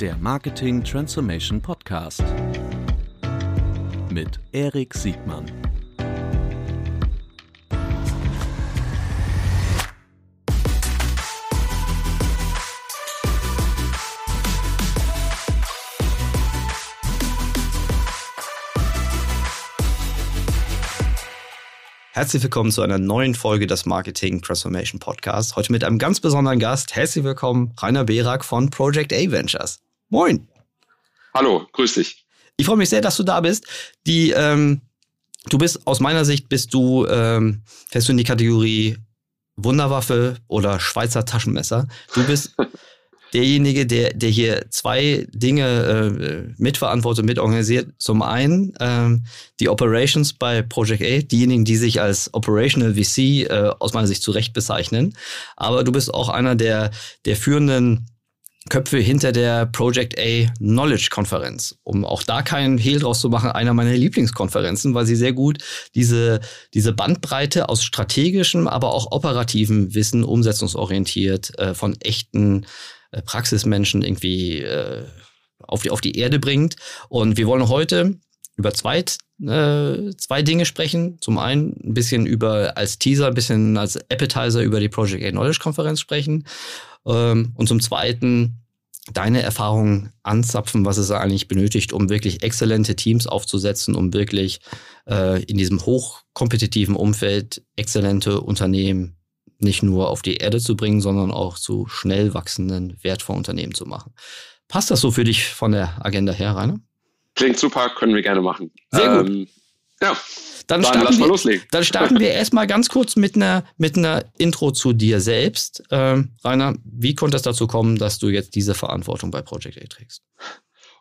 der Marketing Transformation Podcast mit Erik Siegmann. Herzlich willkommen zu einer neuen Folge des Marketing Transformation Podcasts. Heute mit einem ganz besonderen Gast. Herzlich willkommen, Rainer Berak von Project A Ventures. Moin. Hallo, grüß dich. Ich freue mich sehr, dass du da bist. Die, ähm, du bist aus meiner Sicht bist du ähm, fährst du in die Kategorie Wunderwaffe oder Schweizer Taschenmesser. Du bist derjenige, der, der hier zwei Dinge äh, mitverantwortet, mitorganisiert. Zum einen ähm, die Operations bei Project A, diejenigen, die sich als Operational VC äh, aus meiner Sicht zu Recht bezeichnen. Aber du bist auch einer der, der führenden Köpfe hinter der Project A Knowledge Konferenz, um auch da keinen Hehl draus zu machen, einer meiner Lieblingskonferenzen, weil sie sehr gut diese, diese Bandbreite aus strategischem, aber auch operativen Wissen umsetzungsorientiert äh, von echten äh, Praxismenschen irgendwie äh, auf, die, auf die Erde bringt. Und wir wollen heute über zwei, äh, zwei Dinge sprechen. Zum einen ein bisschen über als Teaser, ein bisschen als Appetizer über die Project A Knowledge Konferenz sprechen. Ähm, und zum zweiten deine Erfahrungen anzapfen, was es eigentlich benötigt, um wirklich exzellente Teams aufzusetzen, um wirklich äh, in diesem hochkompetitiven Umfeld exzellente Unternehmen nicht nur auf die Erde zu bringen, sondern auch zu schnell wachsenden, wertvollen Unternehmen zu machen. Passt das so für dich von der Agenda her, Rainer? Klingt super, können wir gerne machen. Sehr gut. Ähm, ja. Dann, dann starten, wir, loslegen. dann starten wir erstmal ganz kurz mit einer, mit einer Intro zu dir selbst. Ähm, Rainer, wie konnte es dazu kommen, dass du jetzt diese Verantwortung bei Project A trägst?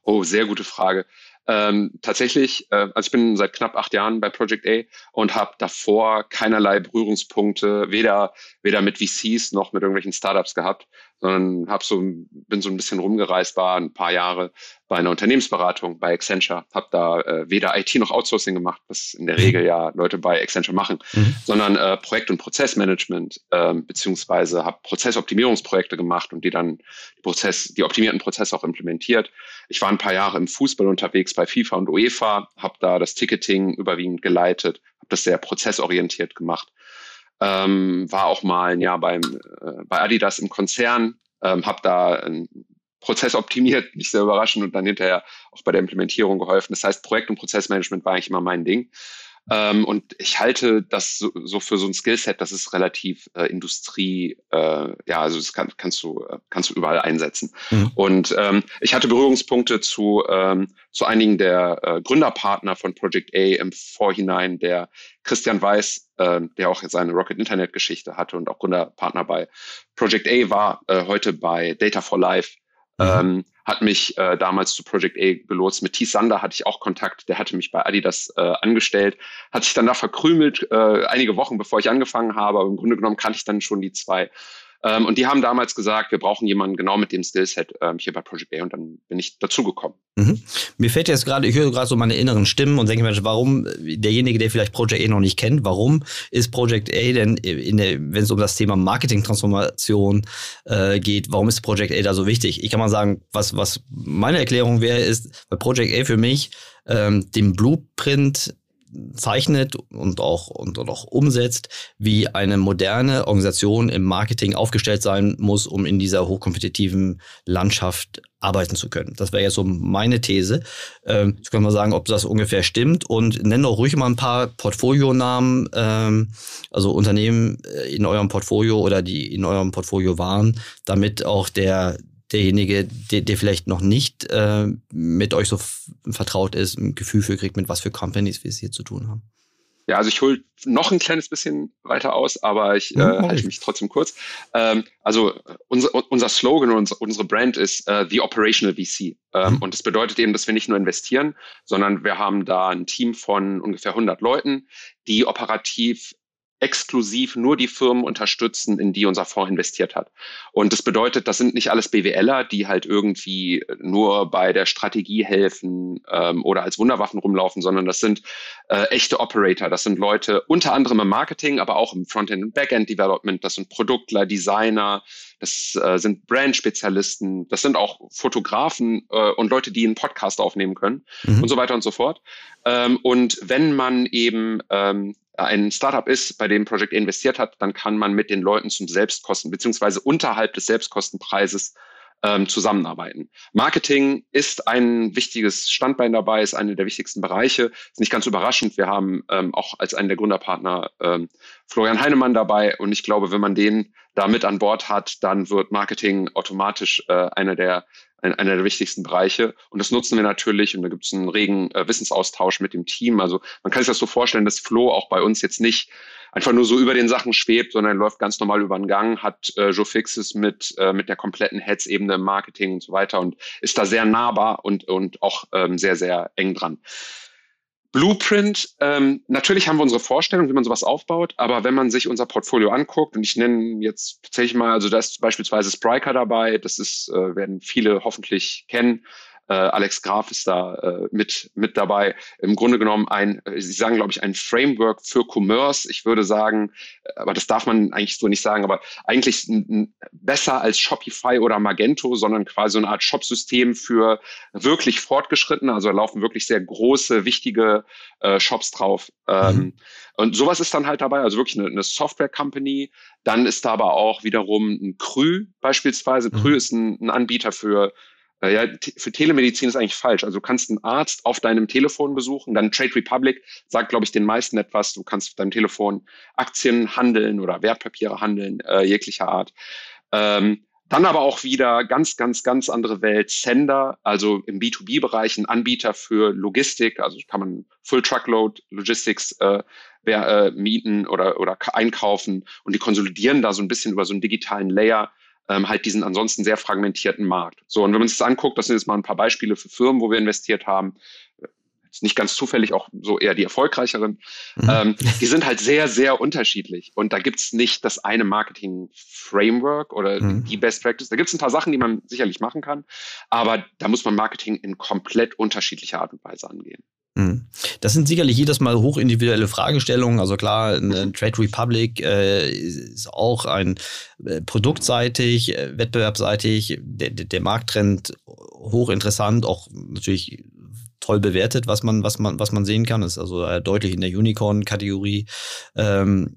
Oh, sehr gute Frage. Ähm, tatsächlich, äh, also ich bin seit knapp acht Jahren bei Project A und habe davor keinerlei Berührungspunkte, weder, weder mit VCs noch mit irgendwelchen Startups gehabt, sondern hab so, bin so ein bisschen rumgereist, war ein paar Jahre bei einer Unternehmensberatung bei Accenture, habe da äh, weder IT noch Outsourcing gemacht, was in der Regel ja Leute bei Accenture machen, mhm. sondern äh, Projekt- und Prozessmanagement, äh, beziehungsweise habe Prozessoptimierungsprojekte gemacht und die dann die, Prozess, die optimierten Prozesse auch implementiert. Ich war ein paar Jahre im Fußball unterwegs bei FIFA und UEFA, habe da das Ticketing überwiegend geleitet, habe das sehr prozessorientiert gemacht ähm, war auch mal ein Jahr beim, äh, bei Adidas im Konzern, ähm, habe da einen Prozess optimiert, nicht sehr überraschend und dann hinterher auch bei der Implementierung geholfen. Das heißt, Projekt- und Prozessmanagement war eigentlich immer mein Ding. Ähm, und ich halte das so, so für so ein Skillset, das ist relativ äh, Industrie, äh, ja, also das kann, kannst du äh, kannst du überall einsetzen. Mhm. Und ähm, ich hatte Berührungspunkte zu ähm, zu einigen der äh, Gründerpartner von Project A im Vorhinein, der Christian Weiß, äh, der auch seine Rocket Internet Geschichte hatte und auch Gründerpartner bei Project A war, äh, heute bei Data for Life Mhm. Ähm, hat mich äh, damals zu Project A gelotst. Mit T. Sander hatte ich auch Kontakt. Der hatte mich bei Adidas äh, angestellt, hat sich dann da verkrümelt, äh, einige Wochen bevor ich angefangen habe. Aber im Grunde genommen kannte ich dann schon die zwei. Ähm, und die haben damals gesagt, wir brauchen jemanden genau mit dem Skillset ähm, hier bei Project A und dann bin ich dazugekommen. Mhm. Mir fällt jetzt gerade, ich höre gerade so meine inneren Stimmen und denke mir, warum derjenige, der vielleicht Project A noch nicht kennt, warum ist Project A denn, wenn es um das Thema Marketing-Transformation äh, geht, warum ist Project A da so wichtig? Ich kann mal sagen, was, was meine Erklärung wäre, ist bei Project A für mich ähm, den Blueprint zeichnet und auch, und, und auch umsetzt, wie eine moderne Organisation im Marketing aufgestellt sein muss, um in dieser hochkompetitiven Landschaft arbeiten zu können. Das wäre ja so meine These. Ähm, jetzt können wir sagen, ob das ungefähr stimmt und nenne auch ruhig mal ein paar Portfolionamen, ähm, also Unternehmen äh, in eurem Portfolio oder die in eurem Portfolio waren, damit auch der derjenige, der, der vielleicht noch nicht äh, mit euch so vertraut ist, ein Gefühl für kriegt, mit was für Companies wir es hier zu tun haben. Ja, also ich hole noch ein kleines bisschen weiter aus, aber ich äh, halte mich trotzdem kurz. Ähm, also unser, unser Slogan, unser, unsere Brand ist äh, The Operational VC. Ähm, mhm. Und das bedeutet eben, dass wir nicht nur investieren, sondern wir haben da ein Team von ungefähr 100 Leuten, die operativ exklusiv nur die Firmen unterstützen, in die unser Fonds investiert hat. Und das bedeutet, das sind nicht alles BWLer, die halt irgendwie nur bei der Strategie helfen ähm, oder als Wunderwaffen rumlaufen, sondern das sind äh, echte Operator. Das sind Leute unter anderem im Marketing, aber auch im Frontend- und Backend-Development. Das sind Produktler, Designer, das äh, sind Brand-Spezialisten, das sind auch Fotografen äh, und Leute, die einen Podcast aufnehmen können mhm. und so weiter und so fort. Ähm, und wenn man eben ähm, ein Startup ist, bei dem Project investiert hat, dann kann man mit den Leuten zum Selbstkosten beziehungsweise unterhalb des Selbstkostenpreises ähm, zusammenarbeiten. Marketing ist ein wichtiges Standbein dabei, ist einer der wichtigsten Bereiche. Ist nicht ganz überraschend. Wir haben ähm, auch als einen der Gründerpartner ähm, Florian Heinemann dabei und ich glaube, wenn man den da mit an Bord hat, dann wird Marketing automatisch äh, einer der ein, einer der wichtigsten Bereiche. Und das nutzen wir natürlich und da gibt es einen regen äh, Wissensaustausch mit dem Team. Also man kann sich das so vorstellen, dass Flo auch bei uns jetzt nicht einfach nur so über den Sachen schwebt, sondern läuft ganz normal über den Gang, hat äh, Joe Fixes mit, äh, mit der kompletten Heads-Ebene im Marketing und so weiter und ist da sehr nahbar und, und auch ähm, sehr, sehr eng dran. Blueprint, ähm, natürlich haben wir unsere Vorstellung, wie man sowas aufbaut, aber wenn man sich unser Portfolio anguckt, und ich nenne jetzt tatsächlich mal, also da ist beispielsweise Spriker dabei, das ist, äh, werden viele hoffentlich kennen, äh, Alex Graf ist da äh, mit, mit dabei. Im Grunde genommen ein, äh, Sie sagen, glaube ich, ein Framework für Commerce. Ich würde sagen, äh, aber das darf man eigentlich so nicht sagen, aber eigentlich besser als Shopify oder Magento, sondern quasi so eine Art Shopsystem für wirklich fortgeschrittene, also da laufen wirklich sehr große, wichtige äh, Shops drauf. Ähm, mhm. Und sowas ist dann halt dabei, also wirklich eine, eine Software-Company. Dann ist da aber auch wiederum ein Krü beispielsweise. Mhm. Krü ist ein, ein Anbieter für ja, für Telemedizin ist eigentlich falsch. Also du kannst einen Arzt auf deinem Telefon besuchen, dann Trade Republic sagt, glaube ich, den meisten etwas. Du kannst auf deinem Telefon Aktien handeln oder Wertpapiere handeln, äh, jeglicher Art. Ähm, dann aber auch wieder ganz, ganz, ganz andere Welt. Sender, also im B2B-Bereich ein Anbieter für Logistik, also kann man Full Truckload Logistics äh, äh, mieten oder, oder einkaufen und die konsolidieren da so ein bisschen über so einen digitalen Layer ähm, halt diesen ansonsten sehr fragmentierten Markt. So, und wenn man sich das anguckt, das sind jetzt mal ein paar Beispiele für Firmen, wo wir investiert haben, ist nicht ganz zufällig auch so eher die erfolgreicheren, mhm. ähm, die sind halt sehr, sehr unterschiedlich. Und da gibt's nicht das eine Marketing-Framework oder mhm. die Best Practice. Da gibt's ein paar Sachen, die man sicherlich machen kann, aber da muss man Marketing in komplett unterschiedlicher Art und Weise angehen. Mhm. Das sind sicherlich jedes Mal hochindividuelle Fragestellungen. Also klar, eine Trade Republic äh, ist auch ein äh, produktseitig, äh, wettbewerbseitig, der, der Markttrend hochinteressant, auch natürlich toll bewertet, was man, was man, was man sehen kann. Das ist also äh, deutlich in der Unicorn-Kategorie. Ähm,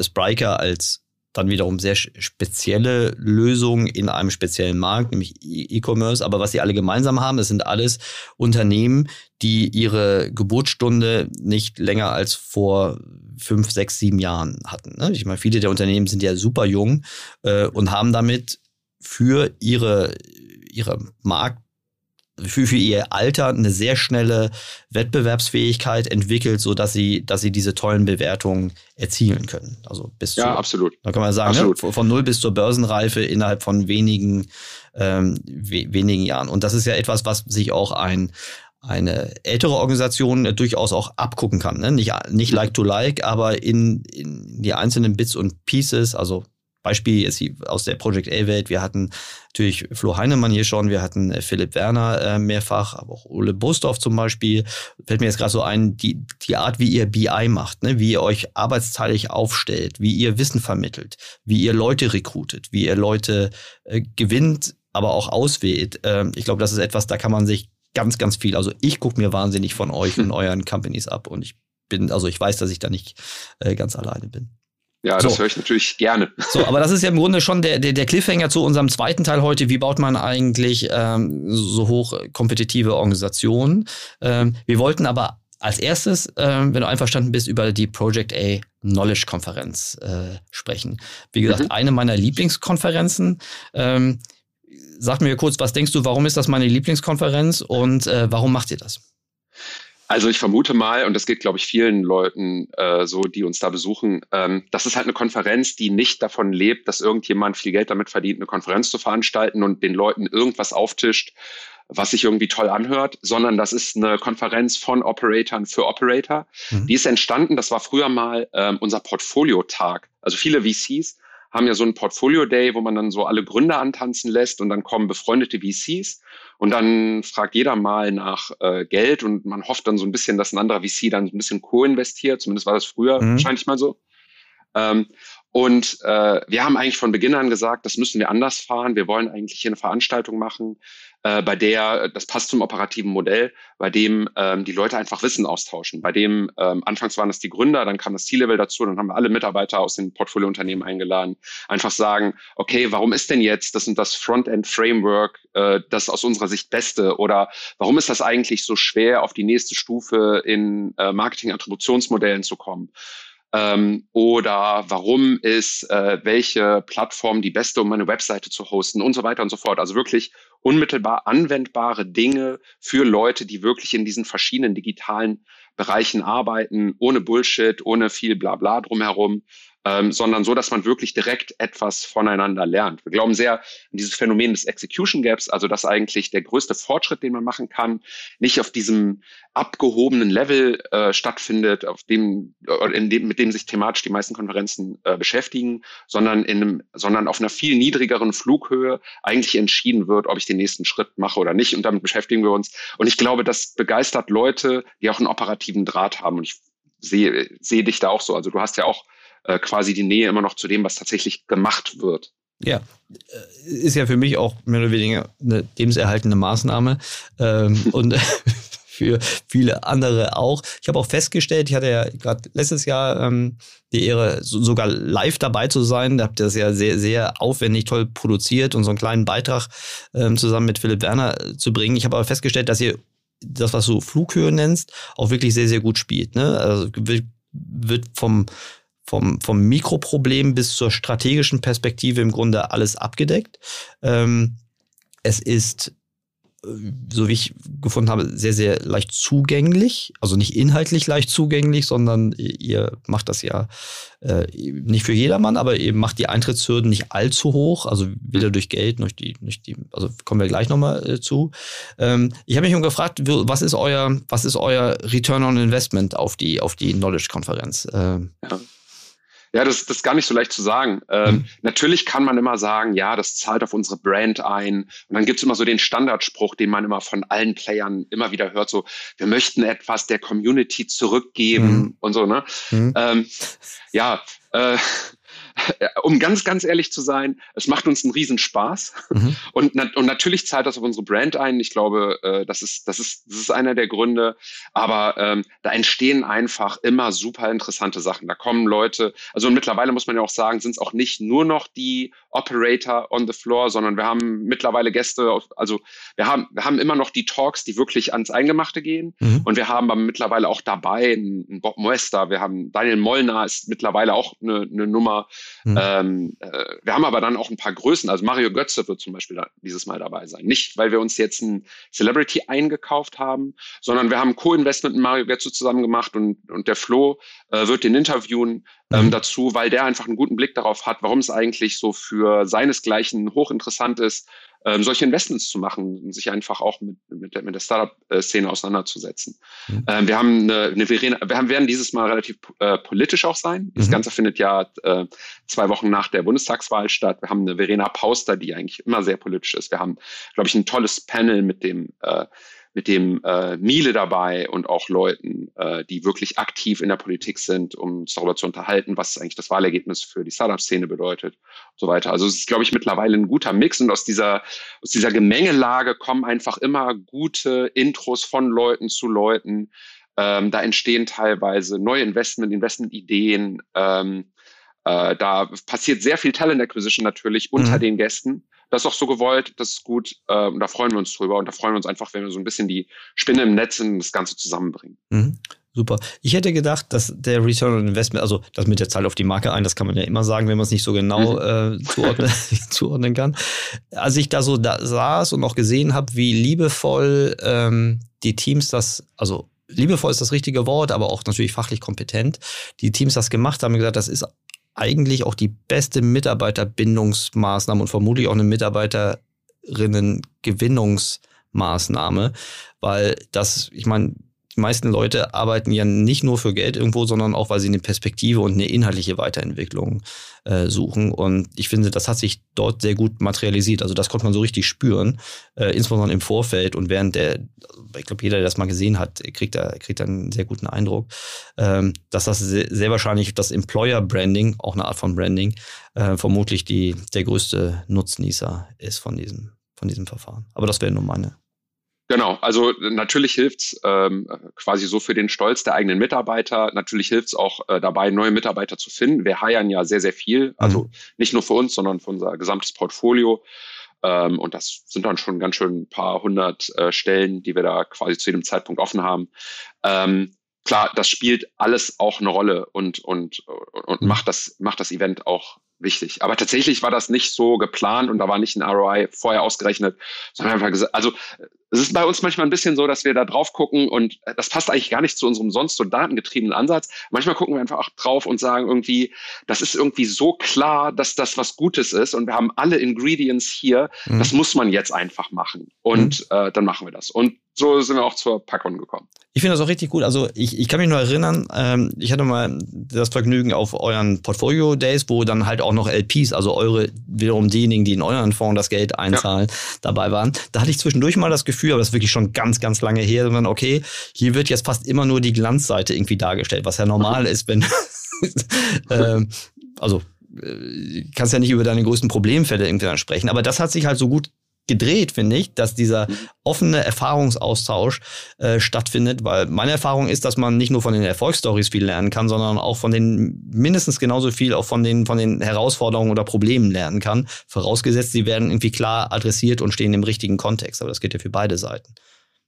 Spriker als dann wiederum sehr spezielle Lösungen in einem speziellen Markt, nämlich e- E-Commerce. Aber was sie alle gemeinsam haben, es sind alles Unternehmen, die ihre Geburtsstunde nicht länger als vor fünf, sechs, sieben Jahren hatten. Ne? Ich meine, viele der Unternehmen sind ja super jung äh, und haben damit für ihre, ihre Markt für, für ihr Alter eine sehr schnelle Wettbewerbsfähigkeit entwickelt, so dass sie, dass sie diese tollen Bewertungen erzielen können. Also bis ja, zu, absolut. Da kann man sagen, ne, von null bis zur Börsenreife innerhalb von wenigen, ähm, we wenigen Jahren. Und das ist ja etwas, was sich auch ein eine ältere Organisation durchaus auch abgucken kann. Ne? Nicht, nicht like to like, aber in, in die einzelnen Bits und Pieces, also Beispiel ist aus der Project A-Welt. Wir hatten natürlich Flo Heinemann hier schon, wir hatten äh, Philipp Werner äh, mehrfach, aber auch Ole Bostorf zum Beispiel. Fällt mir jetzt gerade so ein, die, die Art, wie ihr BI macht, ne? wie ihr euch arbeitsteilig aufstellt, wie ihr Wissen vermittelt, wie ihr Leute rekrutet, wie ihr Leute äh, gewinnt, aber auch auswählt. Ähm, ich glaube, das ist etwas, da kann man sich ganz, ganz viel. Also ich gucke mir wahnsinnig von euch und euren Companies ab und ich bin, also ich weiß, dass ich da nicht äh, ganz alleine bin. Ja, das so. höre ich natürlich gerne. So, aber das ist ja im Grunde schon der, der, der Cliffhanger zu unserem zweiten Teil heute. Wie baut man eigentlich ähm, so hoch kompetitive Organisationen? Ähm, wir wollten aber als erstes, ähm, wenn du einverstanden bist, über die Project A Knowledge Konferenz äh, sprechen. Wie gesagt, mhm. eine meiner Lieblingskonferenzen. Ähm, sag mir kurz, was denkst du, warum ist das meine Lieblingskonferenz und äh, warum macht ihr das? Also ich vermute mal, und das geht, glaube ich, vielen Leuten äh, so, die uns da besuchen, ähm, das ist halt eine Konferenz, die nicht davon lebt, dass irgendjemand viel Geld damit verdient, eine Konferenz zu veranstalten und den Leuten irgendwas auftischt, was sich irgendwie toll anhört, sondern das ist eine Konferenz von Operatoren für Operator. Mhm. Die ist entstanden, das war früher mal ähm, unser Portfolio-Tag. Also viele VCs haben ja so einen Portfolio-Day, wo man dann so alle Gründer antanzen lässt und dann kommen befreundete VCs und dann fragt jeder mal nach äh, Geld und man hofft dann so ein bisschen, dass ein anderer VC dann ein bisschen co-investiert. Zumindest war das früher mhm. wahrscheinlich mal so. Ähm, und äh, wir haben eigentlich von Beginn an gesagt, das müssen wir anders fahren. Wir wollen eigentlich hier eine Veranstaltung machen, äh, bei der, das passt zum operativen Modell, bei dem ähm, die Leute einfach Wissen austauschen. Bei dem, ähm, anfangs waren es die Gründer, dann kam das C-Level dazu, dann haben wir alle Mitarbeiter aus den Portfoliounternehmen eingeladen. Einfach sagen, okay, warum ist denn jetzt das und das Frontend-Framework äh, das aus unserer Sicht Beste? Oder warum ist das eigentlich so schwer, auf die nächste Stufe in äh, Marketing-Attributionsmodellen zu kommen? Ähm, oder warum ist äh, welche Plattform die beste, um meine Webseite zu hosten und so weiter und so fort. Also wirklich unmittelbar anwendbare Dinge für Leute, die wirklich in diesen verschiedenen digitalen Bereichen arbeiten, ohne Bullshit, ohne viel Blabla drumherum ähm, sondern so, dass man wirklich direkt etwas voneinander lernt. Wir glauben sehr an dieses Phänomen des Execution Gaps, also dass eigentlich der größte Fortschritt, den man machen kann, nicht auf diesem abgehobenen Level äh, stattfindet, auf dem, äh, in dem, mit dem sich thematisch die meisten Konferenzen äh, beschäftigen, sondern in einem, sondern auf einer viel niedrigeren Flughöhe eigentlich entschieden wird, ob ich den nächsten Schritt mache oder nicht. Und damit beschäftigen wir uns. Und ich glaube, das begeistert Leute, die auch einen operativen Draht haben. Und ich sehe, sehe dich da auch so. Also du hast ja auch äh, quasi die Nähe immer noch zu dem, was tatsächlich gemacht wird. Ja, äh, ist ja für mich auch mehr oder weniger eine lebenserhaltende Maßnahme ähm, und für viele andere auch. Ich habe auch festgestellt, ich hatte ja gerade letztes Jahr ähm, die Ehre, so, sogar live dabei zu sein. Da habt ihr das ja sehr, sehr aufwendig, toll produziert und so einen kleinen Beitrag ähm, zusammen mit Philipp Werner äh, zu bringen. Ich habe aber festgestellt, dass ihr das, was du Flughöhe nennst, auch wirklich sehr, sehr gut spielt. Ne? Also wird, wird vom vom, vom Mikroproblem bis zur strategischen Perspektive im Grunde alles abgedeckt. Ähm, es ist, äh, so wie ich gefunden habe, sehr, sehr leicht zugänglich. Also nicht inhaltlich leicht zugänglich, sondern ihr macht das ja äh, nicht für jedermann, aber ihr macht die Eintrittshürden nicht allzu hoch, also weder durch Geld noch die, nicht die also kommen wir gleich nochmal äh, zu. Ähm, ich habe mich schon gefragt, was ist euer, was ist euer Return on Investment auf die, auf die Knowledge-Konferenz? Ähm, ja. Ja, das, das ist gar nicht so leicht zu sagen. Ähm, mhm. Natürlich kann man immer sagen, ja, das zahlt auf unsere Brand ein. Und dann gibt's immer so den Standardspruch, den man immer von allen Playern immer wieder hört, so, wir möchten etwas der Community zurückgeben mhm. und so, ne? Mhm. Ähm, ja, äh, um ganz, ganz ehrlich zu sein, es macht uns einen Riesenspaß. Mhm. Und, und natürlich zahlt das auf unsere Brand ein. Ich glaube, äh, das, ist, das, ist, das ist einer der Gründe. Aber ähm, da entstehen einfach immer super interessante Sachen. Da kommen Leute, also mittlerweile muss man ja auch sagen, sind es auch nicht nur noch die Operator on the floor, sondern wir haben mittlerweile Gäste, also wir haben, wir haben immer noch die Talks, die wirklich ans Eingemachte gehen. Mhm. Und wir haben aber mittlerweile auch dabei einen Bob Moester, wir haben Daniel Mollner ist mittlerweile auch eine, eine Nummer, Mhm. Ähm, äh, wir haben aber dann auch ein paar Größen. Also Mario Götze wird zum Beispiel dieses Mal dabei sein. Nicht, weil wir uns jetzt ein Celebrity eingekauft haben, sondern wir haben Co-Investment mit Mario Götze zusammen gemacht und, und der Flo äh, wird den interviewen ähm, mhm. dazu, weil der einfach einen guten Blick darauf hat, warum es eigentlich so für seinesgleichen hochinteressant ist, ähm, solche Investments zu machen und sich einfach auch mit, mit der, mit der Startup-Szene auseinanderzusetzen. Mhm. Ähm, wir haben eine, eine Verena, wir haben, werden dieses Mal relativ äh, politisch auch sein. Das mhm. Ganze findet ja äh, zwei Wochen nach der Bundestagswahl statt. Wir haben eine Verena Pauster, die eigentlich immer sehr politisch ist. Wir haben, glaube ich, ein tolles Panel mit dem äh, mit dem äh, Miele dabei und auch Leuten, äh, die wirklich aktiv in der Politik sind, um uns darüber zu unterhalten, was eigentlich das Wahlergebnis für die Startup-Szene bedeutet und so weiter. Also es ist, glaube ich, mittlerweile ein guter Mix und aus dieser, aus dieser Gemengelage kommen einfach immer gute Intros von Leuten zu Leuten. Ähm, da entstehen teilweise neue Investment, Investment-Ideen. Ähm, äh, da passiert sehr viel Talent Acquisition natürlich unter mhm. den Gästen. Das ist auch so gewollt, das ist gut. Äh, und da freuen wir uns drüber. Und da freuen wir uns einfach, wenn wir so ein bisschen die Spinne im Netz und das Ganze zusammenbringen. Mhm. Super. Ich hätte gedacht, dass der Return on Investment, also das mit der Zahl auf die Marke ein, das kann man ja immer sagen, wenn man es nicht so genau mhm. äh, zuordnen, zuordnen kann. Als ich da so da saß und auch gesehen habe, wie liebevoll ähm, die Teams das, also liebevoll ist das richtige Wort, aber auch natürlich fachlich kompetent, die Teams das gemacht haben, gesagt, das ist eigentlich auch die beste Mitarbeiterbindungsmaßnahme und vermutlich auch eine Mitarbeiterinnengewinnungsmaßnahme Maßnahme, weil das, ich meine, die meisten Leute arbeiten ja nicht nur für Geld irgendwo, sondern auch, weil sie eine Perspektive und eine inhaltliche Weiterentwicklung äh, suchen. Und ich finde, das hat sich dort sehr gut materialisiert. Also das konnte man so richtig spüren, äh, insbesondere im Vorfeld und während der, ich glaube, jeder, der das mal gesehen hat, kriegt da, kriegt da einen sehr guten Eindruck, ähm, dass das sehr, sehr, wahrscheinlich das Employer Branding, auch eine Art von Branding, äh, vermutlich die, der größte Nutznießer ist von diesem, von diesem Verfahren. Aber das wäre nur meine Genau, also natürlich hilft's ähm, quasi so für den Stolz der eigenen Mitarbeiter. Natürlich hilft's auch äh, dabei, neue Mitarbeiter zu finden. Wir heiern ja sehr, sehr viel, also mhm. nicht nur für uns, sondern für unser gesamtes Portfolio. Ähm, und das sind dann schon ganz schön ein paar hundert äh, Stellen, die wir da quasi zu jedem Zeitpunkt offen haben. Ähm, klar, das spielt alles auch eine Rolle und, und, und mhm. macht, das, macht das Event auch wichtig. Aber tatsächlich war das nicht so geplant und da war nicht ein ROI vorher ausgerechnet, sondern einfach gesagt, also es ist bei uns manchmal ein bisschen so, dass wir da drauf gucken und das passt eigentlich gar nicht zu unserem sonst so datengetriebenen Ansatz. Manchmal gucken wir einfach auch drauf und sagen irgendwie, das ist irgendwie so klar, dass das was Gutes ist und wir haben alle Ingredients hier. Mhm. Das muss man jetzt einfach machen und mhm. äh, dann machen wir das. Und so sind wir auch zur Packon gekommen. Ich finde das auch richtig gut. Also ich, ich kann mich nur erinnern, ähm, ich hatte mal das Vergnügen auf euren Portfolio Days, wo dann halt auch noch LPs, also eure wiederum diejenigen, die in euren Fonds das Geld einzahlen, ja. dabei waren. Da hatte ich zwischendurch mal das Gefühl, aber das ist wirklich schon ganz, ganz lange her, sondern okay, hier wird jetzt fast immer nur die Glanzseite irgendwie dargestellt, was ja normal ist, wenn ähm, also äh, kannst ja nicht über deine größten Problemfälle irgendwie dann sprechen, aber das hat sich halt so gut gedreht, finde ich, dass dieser mhm. offene Erfahrungsaustausch äh, stattfindet, weil meine Erfahrung ist, dass man nicht nur von den Erfolgsstories viel lernen kann, sondern auch von den mindestens genauso viel auch von den von den Herausforderungen oder Problemen lernen kann, vorausgesetzt, sie werden irgendwie klar adressiert und stehen im richtigen Kontext, aber das geht ja für beide Seiten.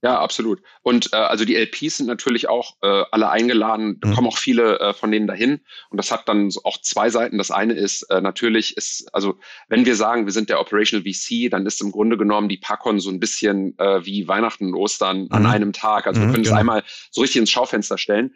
Ja, absolut. Und äh, also die LPs sind natürlich auch äh, alle eingeladen, da mhm. kommen auch viele äh, von denen dahin. Und das hat dann auch zwei Seiten. Das eine ist äh, natürlich, ist, also wenn wir sagen, wir sind der Operational VC, dann ist im Grunde genommen die Pacon so ein bisschen äh, wie Weihnachten und Ostern mhm. an einem Tag. Also mhm, wir können es genau. einmal so richtig ins Schaufenster stellen.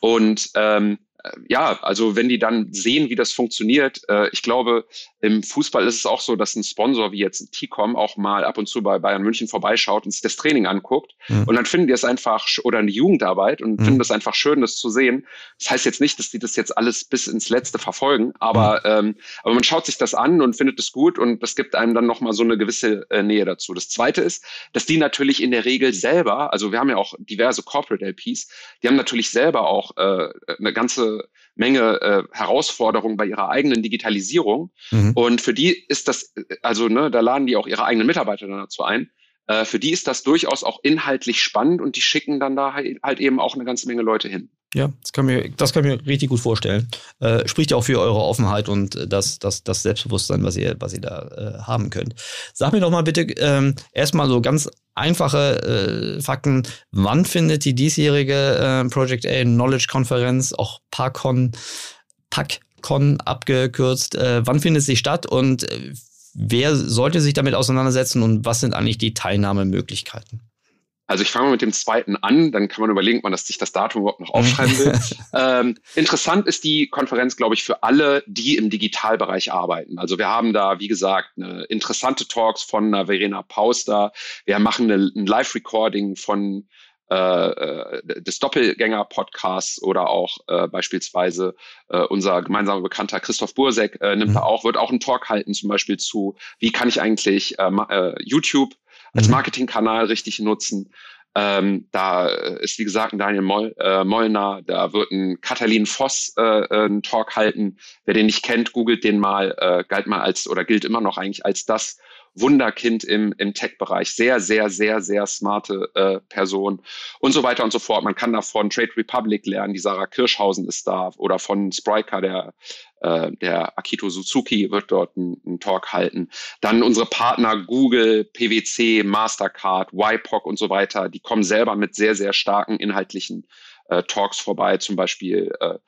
Und ähm, ja, also wenn die dann sehen, wie das funktioniert, äh, ich glaube, im Fußball ist es auch so, dass ein Sponsor wie jetzt T-Com auch mal ab und zu bei Bayern München vorbeischaut und sich das Training anguckt. Mhm. Und dann finden die es einfach, oder eine Jugendarbeit und mhm. finden es einfach schön, das zu sehen. Das heißt jetzt nicht, dass die das jetzt alles bis ins Letzte verfolgen, aber, mhm. ähm, aber man schaut sich das an und findet es gut und das gibt einem dann nochmal so eine gewisse äh, Nähe dazu. Das zweite ist, dass die natürlich in der Regel selber, also wir haben ja auch diverse Corporate LPs, die haben natürlich selber auch äh, eine ganze Menge äh, Herausforderungen bei ihrer eigenen Digitalisierung. Mhm. Und für die ist das, also ne, da laden die auch ihre eigenen Mitarbeiter dazu ein. Äh, für die ist das durchaus auch inhaltlich spannend und die schicken dann da halt, halt eben auch eine ganze Menge Leute hin. Ja, das kann mir, das kann mir richtig gut vorstellen. Äh, spricht ja auch für eure Offenheit und das, das, das Selbstbewusstsein, was ihr, was ihr da äh, haben könnt. Sag mir doch mal bitte ähm, erstmal so ganz einfache äh, Fakten. Wann findet die diesjährige äh, Project A Knowledge Konferenz, auch PACON, PACCON abgekürzt, äh, wann findet sie statt und äh, wer sollte sich damit auseinandersetzen und was sind eigentlich die Teilnahmemöglichkeiten? Also ich fange mal mit dem zweiten an, dann kann man überlegen, ob man das, sich das Datum überhaupt noch aufschreiben will. ähm, interessant ist die Konferenz, glaube ich, für alle, die im Digitalbereich arbeiten. Also wir haben da, wie gesagt, eine interessante Talks von einer Verena Pauster. Wir machen eine, ein Live-Recording von äh, äh, des Doppelgänger-Podcasts oder auch äh, beispielsweise äh, unser gemeinsamer Bekannter Christoph Bursek äh, nimmt mhm. da auch, wird auch einen Talk halten, zum Beispiel zu, wie kann ich eigentlich äh, äh, YouTube als mhm. Marketingkanal richtig nutzen. Ähm, da ist, wie gesagt, ein Daniel Moll, äh, Mollner, da wird ein Katalin Voss äh, äh, einen Talk halten. Wer den nicht kennt, googelt den mal, äh, galt mal als oder gilt immer noch eigentlich als das Wunderkind im, im Tech-Bereich. Sehr, sehr, sehr, sehr smarte äh, Person und so weiter und so fort. Man kann da von Trade Republic lernen, die Sarah Kirschhausen ist da oder von Spryker, der, äh, der Akito Suzuki wird dort einen Talk halten. Dann unsere Partner Google, PwC, Mastercard, YPOC und so weiter, die kommen selber mit sehr, sehr starken inhaltlichen äh, Talks vorbei, zum Beispiel, äh,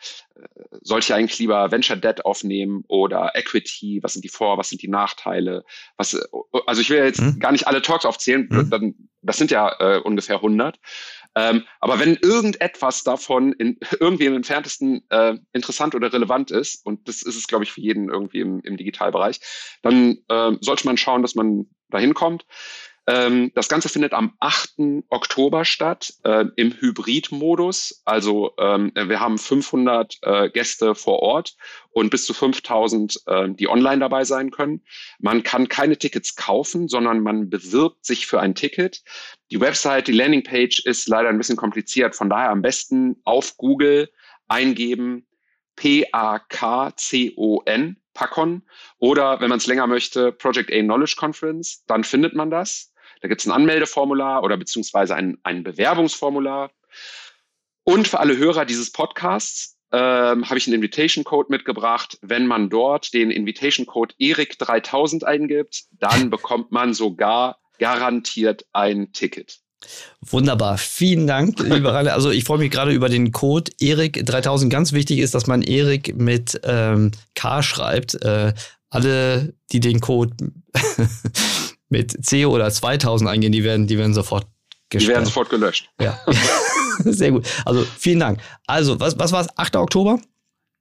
soll ich eigentlich lieber Venture Debt aufnehmen oder Equity? Was sind die Vor-, was sind die Nachteile? Was, also ich will jetzt hm. gar nicht alle Talks aufzählen, hm. dann, das sind ja äh, ungefähr 100. Ähm, aber wenn irgendetwas davon in, irgendwie im entferntesten äh, interessant oder relevant ist, und das ist es, glaube ich, für jeden irgendwie im, im Digitalbereich, dann äh, sollte man schauen, dass man da hinkommt. Ähm, das Ganze findet am 8. Oktober statt äh, im Hybrid-Modus. Also ähm, wir haben 500 äh, Gäste vor Ort und bis zu 5000, äh, die online dabei sein können. Man kann keine Tickets kaufen, sondern man bewirbt sich für ein Ticket. Die Website, die Landingpage ist leider ein bisschen kompliziert. Von daher am besten auf Google eingeben P-A-K-C-O-N, PACON. Oder wenn man es länger möchte, Project A Knowledge Conference, dann findet man das. Da gibt es ein Anmeldeformular oder beziehungsweise ein, ein Bewerbungsformular. Und für alle Hörer dieses Podcasts ähm, habe ich einen Invitation Code mitgebracht. Wenn man dort den Invitation Code ERIC3000 eingibt, dann bekommt man sogar garantiert ein Ticket. Wunderbar, vielen Dank, lieber Rainer. Also ich freue mich gerade über den Code ERIC3000. Ganz wichtig ist, dass man ERIC mit ähm, K schreibt. Äh, alle, die den Code mit C oder 2000 eingehen, die werden, die werden sofort gesperrt. Die werden sofort gelöscht. Ja. Sehr gut. Also vielen Dank. Also, was, was war es? 8. Oktober?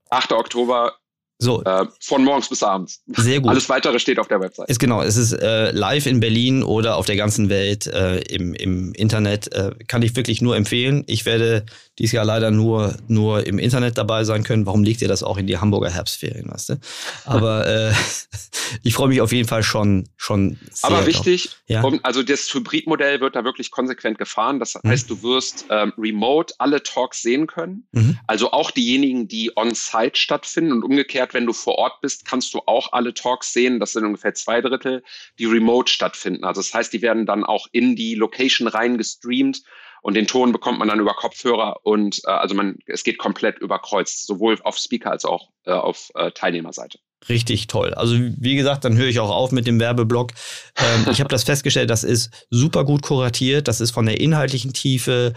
8. Oktober so. Äh, von morgens bis abends. Sehr gut. Alles weitere steht auf der Website. Ist genau, es ist äh, live in Berlin oder auf der ganzen Welt äh, im, im Internet. Äh, kann ich wirklich nur empfehlen. Ich werde dieses Jahr leider nur, nur im Internet dabei sein können. Warum legt ihr das auch in die Hamburger Herbstferien, weißt du? Aber äh, ich freue mich auf jeden Fall schon, schon sehr. Aber wichtig, ja? um, also das Hybridmodell wird da wirklich konsequent gefahren. Das mhm. heißt, du wirst ähm, remote alle Talks sehen können. Mhm. Also auch diejenigen, die on-site stattfinden und umgekehrt, wenn du vor Ort bist, kannst du auch alle Talks sehen. Das sind ungefähr zwei Drittel, die remote stattfinden. Also das heißt, die werden dann auch in die Location rein gestreamt und den Ton bekommt man dann über Kopfhörer und äh, also man, es geht komplett überkreuzt, sowohl auf Speaker als auch äh, auf äh, Teilnehmerseite. Richtig toll. Also wie gesagt, dann höre ich auch auf mit dem Werbeblock. Ähm, ich habe das festgestellt, das ist super gut kuratiert, das ist von der inhaltlichen Tiefe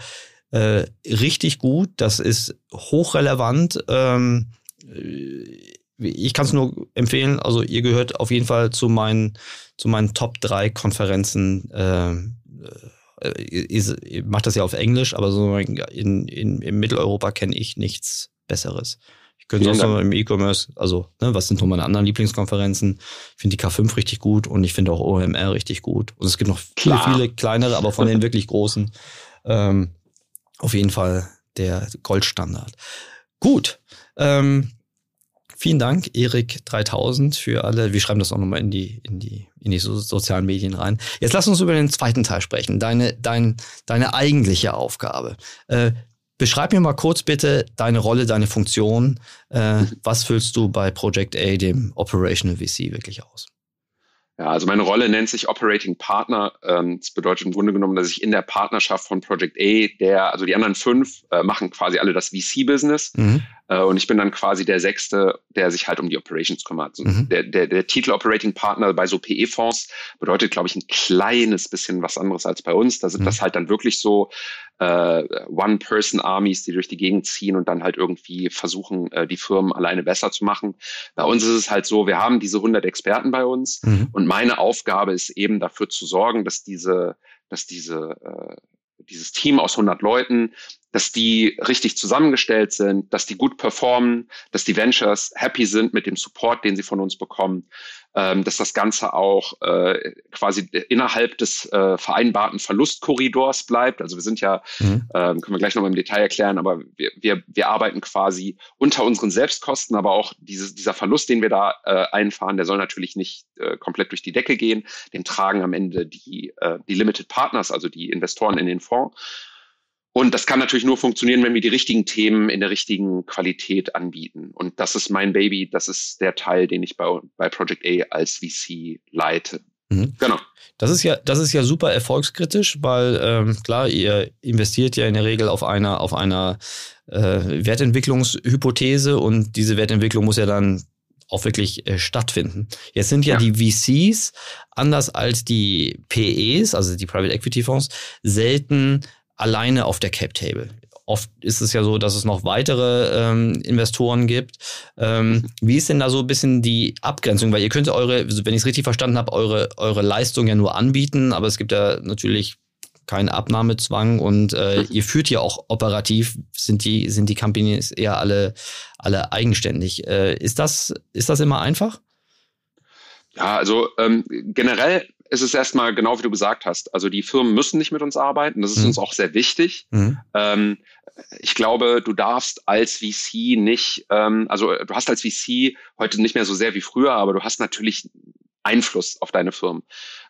äh, richtig gut, das ist hochrelevant. Ähm, äh, ich kann es nur empfehlen, also ihr gehört auf jeden Fall zu meinen, zu meinen Top 3 Konferenzen. Äh, äh, macht das ja auf Englisch, aber so in, in, in Mitteleuropa kenne ich nichts Besseres. Ich könnte sonst noch im E-Commerce, also ne, was sind noch meine anderen Lieblingskonferenzen? Ich finde die K5 richtig gut und ich finde auch OMR richtig gut. Und es gibt noch viele, Klar. viele kleinere, aber von den wirklich großen ähm, auf jeden Fall der Goldstandard. Gut. Ähm, Vielen Dank, Erik 3000 für alle. Wir schreiben das auch nochmal in die, in die, in die so sozialen Medien rein. Jetzt lass uns über den zweiten Teil sprechen. Deine, dein, deine eigentliche Aufgabe. Äh, beschreib mir mal kurz bitte deine Rolle, deine Funktion. Äh, was füllst du bei Project A, dem Operational VC, wirklich aus? Ja, also meine Rolle nennt sich Operating Partner. Ähm, das bedeutet im Grunde genommen, dass ich in der Partnerschaft von Project A, der, also die anderen fünf äh, machen quasi alle das VC-Business. Mhm. Äh, und ich bin dann quasi der Sechste, der sich halt um die Operations kümmert. Mhm. Der, der, der Titel Operating Partner bei so PE-Fonds bedeutet, glaube ich, ein kleines bisschen was anderes als bei uns. Da sind mhm. das halt dann wirklich so äh, One-Person-Armies, die durch die Gegend ziehen und dann halt irgendwie versuchen, äh, die Firmen alleine besser zu machen. Bei uns ist es halt so, wir haben diese 100 Experten bei uns mhm. und meine Aufgabe ist eben dafür zu sorgen, dass diese, dass diese äh, dieses Team aus 100 Leuten dass die richtig zusammengestellt sind, dass die gut performen, dass die Ventures happy sind mit dem Support, den sie von uns bekommen, ähm, dass das Ganze auch äh, quasi innerhalb des äh, vereinbarten Verlustkorridors bleibt. Also wir sind ja, mhm. ähm, können wir gleich noch mal im Detail erklären, aber wir, wir, wir arbeiten quasi unter unseren Selbstkosten, aber auch dieses, dieser Verlust, den wir da äh, einfahren, der soll natürlich nicht äh, komplett durch die Decke gehen. Den tragen am Ende die, äh, die Limited Partners, also die Investoren in den Fonds. Und das kann natürlich nur funktionieren, wenn wir die richtigen Themen in der richtigen Qualität anbieten. Und das ist mein Baby. Das ist der Teil, den ich bei, bei Project A als VC leite. Mhm. Genau. Das ist ja, das ist ja super erfolgskritisch, weil ähm, klar, ihr investiert ja in der Regel auf einer, auf einer äh, Wertentwicklungshypothese und diese Wertentwicklung muss ja dann auch wirklich äh, stattfinden. Jetzt sind ja, ja, die VCs anders als die PEs, also die Private Equity Fonds, selten alleine auf der Cap Table. Oft ist es ja so, dass es noch weitere ähm, Investoren gibt. Ähm, wie ist denn da so ein bisschen die Abgrenzung? Weil ihr könnt eure, wenn ich es richtig verstanden habe, eure, eure Leistung ja nur anbieten, aber es gibt ja natürlich keinen Abnahmezwang und äh, ihr führt ja auch operativ, sind die, sind die Companies eher alle, alle eigenständig. Äh, ist, das, ist das immer einfach? Ja, also ähm, generell ist es erstmal genau wie du gesagt hast. Also die Firmen müssen nicht mit uns arbeiten. Das ist mhm. uns auch sehr wichtig. Mhm. Ähm, ich glaube, du darfst als VC nicht, ähm, also du hast als VC heute nicht mehr so sehr wie früher, aber du hast natürlich Einfluss auf deine Firmen.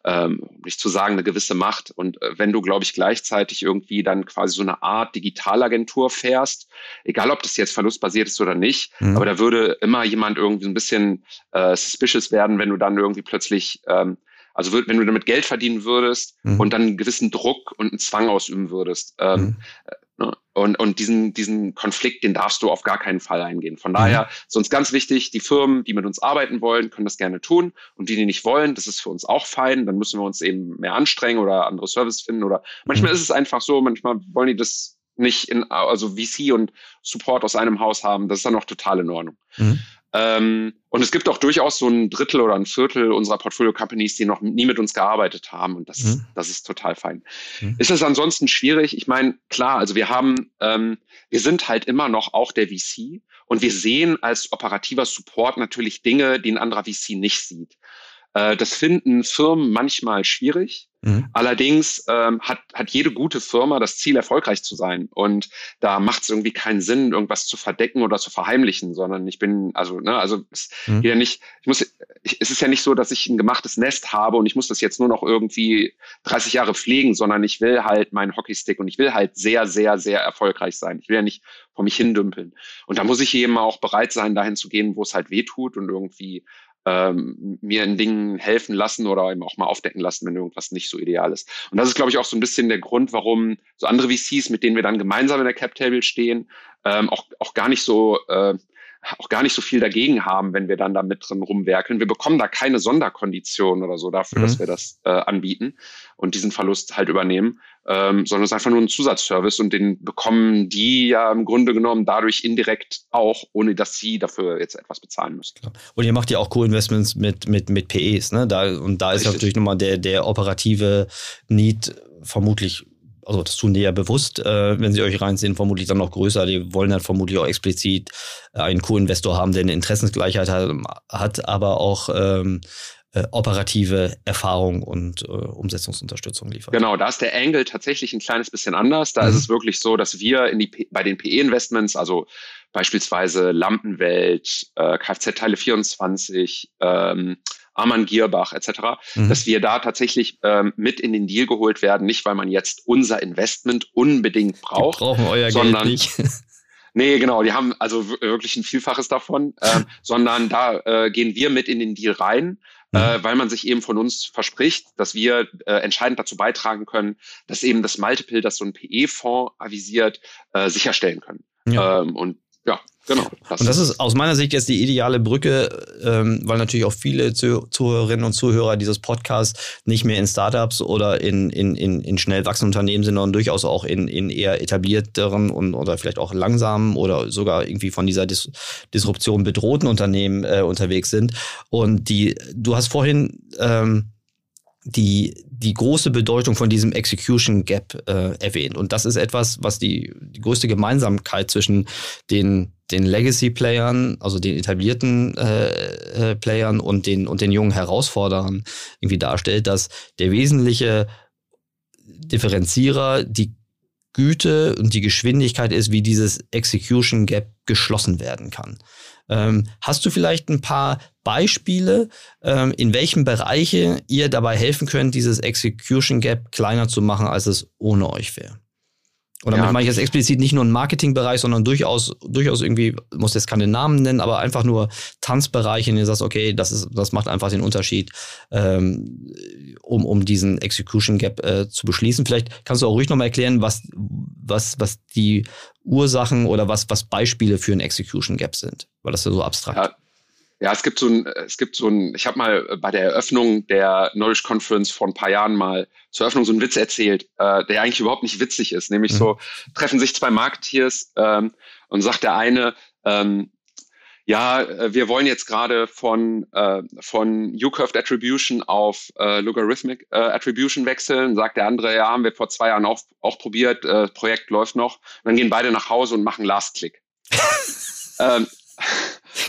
Ähm, nicht zu sagen, eine gewisse Macht. Und äh, wenn du, glaube ich, gleichzeitig irgendwie dann quasi so eine Art Digitalagentur fährst, egal ob das jetzt verlustbasiert ist oder nicht, mhm. aber da würde immer jemand irgendwie ein bisschen äh, suspicious werden, wenn du dann irgendwie plötzlich ähm, also wenn du damit Geld verdienen würdest mhm. und dann einen gewissen Druck und einen Zwang ausüben würdest. Ähm, mhm. Ne? Und, und diesen, diesen Konflikt, den darfst du auf gar keinen Fall eingehen. Von daher mhm. ist uns ganz wichtig, die Firmen, die mit uns arbeiten wollen, können das gerne tun. Und die, die nicht wollen, das ist für uns auch fein. Dann müssen wir uns eben mehr anstrengen oder andere Service finden. Oder manchmal mhm. ist es einfach so, manchmal wollen die das nicht in, also VC und Support aus einem Haus haben. Das ist dann auch total in Ordnung. Mhm. Ähm, und es gibt auch durchaus so ein Drittel oder ein Viertel unserer Portfolio-Companies, die noch nie mit uns gearbeitet haben. Und das, mhm. das ist total fein. Mhm. Ist es ansonsten schwierig? Ich meine, klar, also wir haben, ähm, wir sind halt immer noch auch der VC und wir sehen als operativer Support natürlich Dinge, die ein anderer VC nicht sieht. Äh, das finden Firmen manchmal schwierig. Mhm. Allerdings ähm, hat, hat jede gute Firma das Ziel, erfolgreich zu sein. Und da macht es irgendwie keinen Sinn, irgendwas zu verdecken oder zu verheimlichen, sondern ich bin, also, ne, also es mhm. ja nicht, ich muss, ich, es ist ja nicht so, dass ich ein gemachtes Nest habe und ich muss das jetzt nur noch irgendwie 30 Jahre pflegen, sondern ich will halt meinen Hockeystick und ich will halt sehr, sehr, sehr erfolgreich sein. Ich will ja nicht vor mich hindümpeln. Und da muss ich eben auch bereit sein, dahin zu gehen, wo es halt weh tut und irgendwie ähm, mir in Dingen helfen lassen oder eben auch mal aufdecken lassen, wenn irgendwas nicht so ideal ist. Und das ist, glaube ich, auch so ein bisschen der Grund, warum so andere VCs, mit denen wir dann gemeinsam in der Cap Table stehen, ähm, auch, auch gar nicht so äh, auch gar nicht so viel dagegen haben, wenn wir dann da mit drin rumwerkeln. Wir bekommen da keine Sonderkonditionen oder so dafür, mhm. dass wir das äh, anbieten und diesen Verlust halt übernehmen, ähm, sondern es ist einfach nur ein Zusatzservice und den bekommen die ja im Grunde genommen dadurch indirekt auch, ohne dass sie dafür jetzt etwas bezahlen müssen. Und ihr macht ja auch Co-Investments mit, mit, mit PEs, ne? Da, und da ist Richtig. natürlich nochmal der, der operative Need vermutlich also das tun die ja bewusst, äh, wenn sie euch reinziehen, vermutlich dann noch größer. Die wollen dann vermutlich auch explizit äh, einen Co-Investor haben, der eine Interessensgleichheit hat, hat aber auch ähm, äh, operative Erfahrung und äh, Umsetzungsunterstützung liefert. Genau, da ist der Angle tatsächlich ein kleines bisschen anders. Da mhm. ist es wirklich so, dass wir in die, bei den PE-Investments, also beispielsweise Lampenwelt, äh, Kfz-Teile 24, ähm, Arman Gierbach etc., mhm. dass wir da tatsächlich ähm, mit in den Deal geholt werden, nicht weil man jetzt unser Investment unbedingt braucht, die brauchen euer sondern, Geld nicht. Nee, genau, die haben also wirklich ein Vielfaches davon, äh, sondern da äh, gehen wir mit in den Deal rein, mhm. äh, weil man sich eben von uns verspricht, dass wir äh, entscheidend dazu beitragen können, dass eben das Multiple, das so ein PE-Fonds avisiert, äh, sicherstellen können. Ja. Ähm, und ja, genau. Das und das ist aus meiner Sicht jetzt die ideale Brücke, ähm, weil natürlich auch viele Zuhörerinnen und Zuhörer dieses Podcasts nicht mehr in Startups oder in, in, in, in schnell wachsenden Unternehmen sind, sondern durchaus auch in, in eher etablierteren und oder vielleicht auch langsamen oder sogar irgendwie von dieser Dis Disruption bedrohten Unternehmen äh, unterwegs sind. Und die, du hast vorhin ähm, die, die große Bedeutung von diesem Execution Gap äh, erwähnt. Und das ist etwas, was die, die größte Gemeinsamkeit zwischen den, den Legacy-Playern, also den etablierten äh, äh, Playern und den, und den jungen Herausforderern irgendwie darstellt, dass der wesentliche Differenzierer die Güte und die Geschwindigkeit ist, wie dieses Execution Gap geschlossen werden kann. Ähm, hast du vielleicht ein paar Beispiele, ähm, in welchen Bereiche ihr dabei helfen könnt, dieses Execution Gap kleiner zu machen, als es ohne euch wäre? Und damit ja. meine ich jetzt explizit nicht nur einen Marketingbereich, sondern durchaus, durchaus irgendwie, muss jetzt keine Namen nennen, aber einfach nur Tanzbereiche, in denen du sagst, okay, das ist, das macht einfach den Unterschied, ähm, um, um diesen Execution Gap äh, zu beschließen. Vielleicht kannst du auch ruhig nochmal erklären, was, was, was die Ursachen oder was, was Beispiele für ein Execution Gap sind, weil das ja so abstrakt. Ja. Ja, es gibt so ein, es gibt so ein, ich habe mal bei der Eröffnung der Knowledge Conference vor ein paar Jahren mal zur Eröffnung so einen Witz erzählt, äh, der eigentlich überhaupt nicht witzig ist. Nämlich mhm. so, treffen sich zwei Marketeers ähm, und sagt der eine, ähm, ja, äh, wir wollen jetzt gerade von, äh, von U-Curved Attribution auf äh, Logarithmic äh, Attribution wechseln. Sagt der andere, ja, haben wir vor zwei Jahren auch, auch probiert, äh, Projekt läuft noch. Und dann gehen beide nach Hause und machen Last Click. ähm,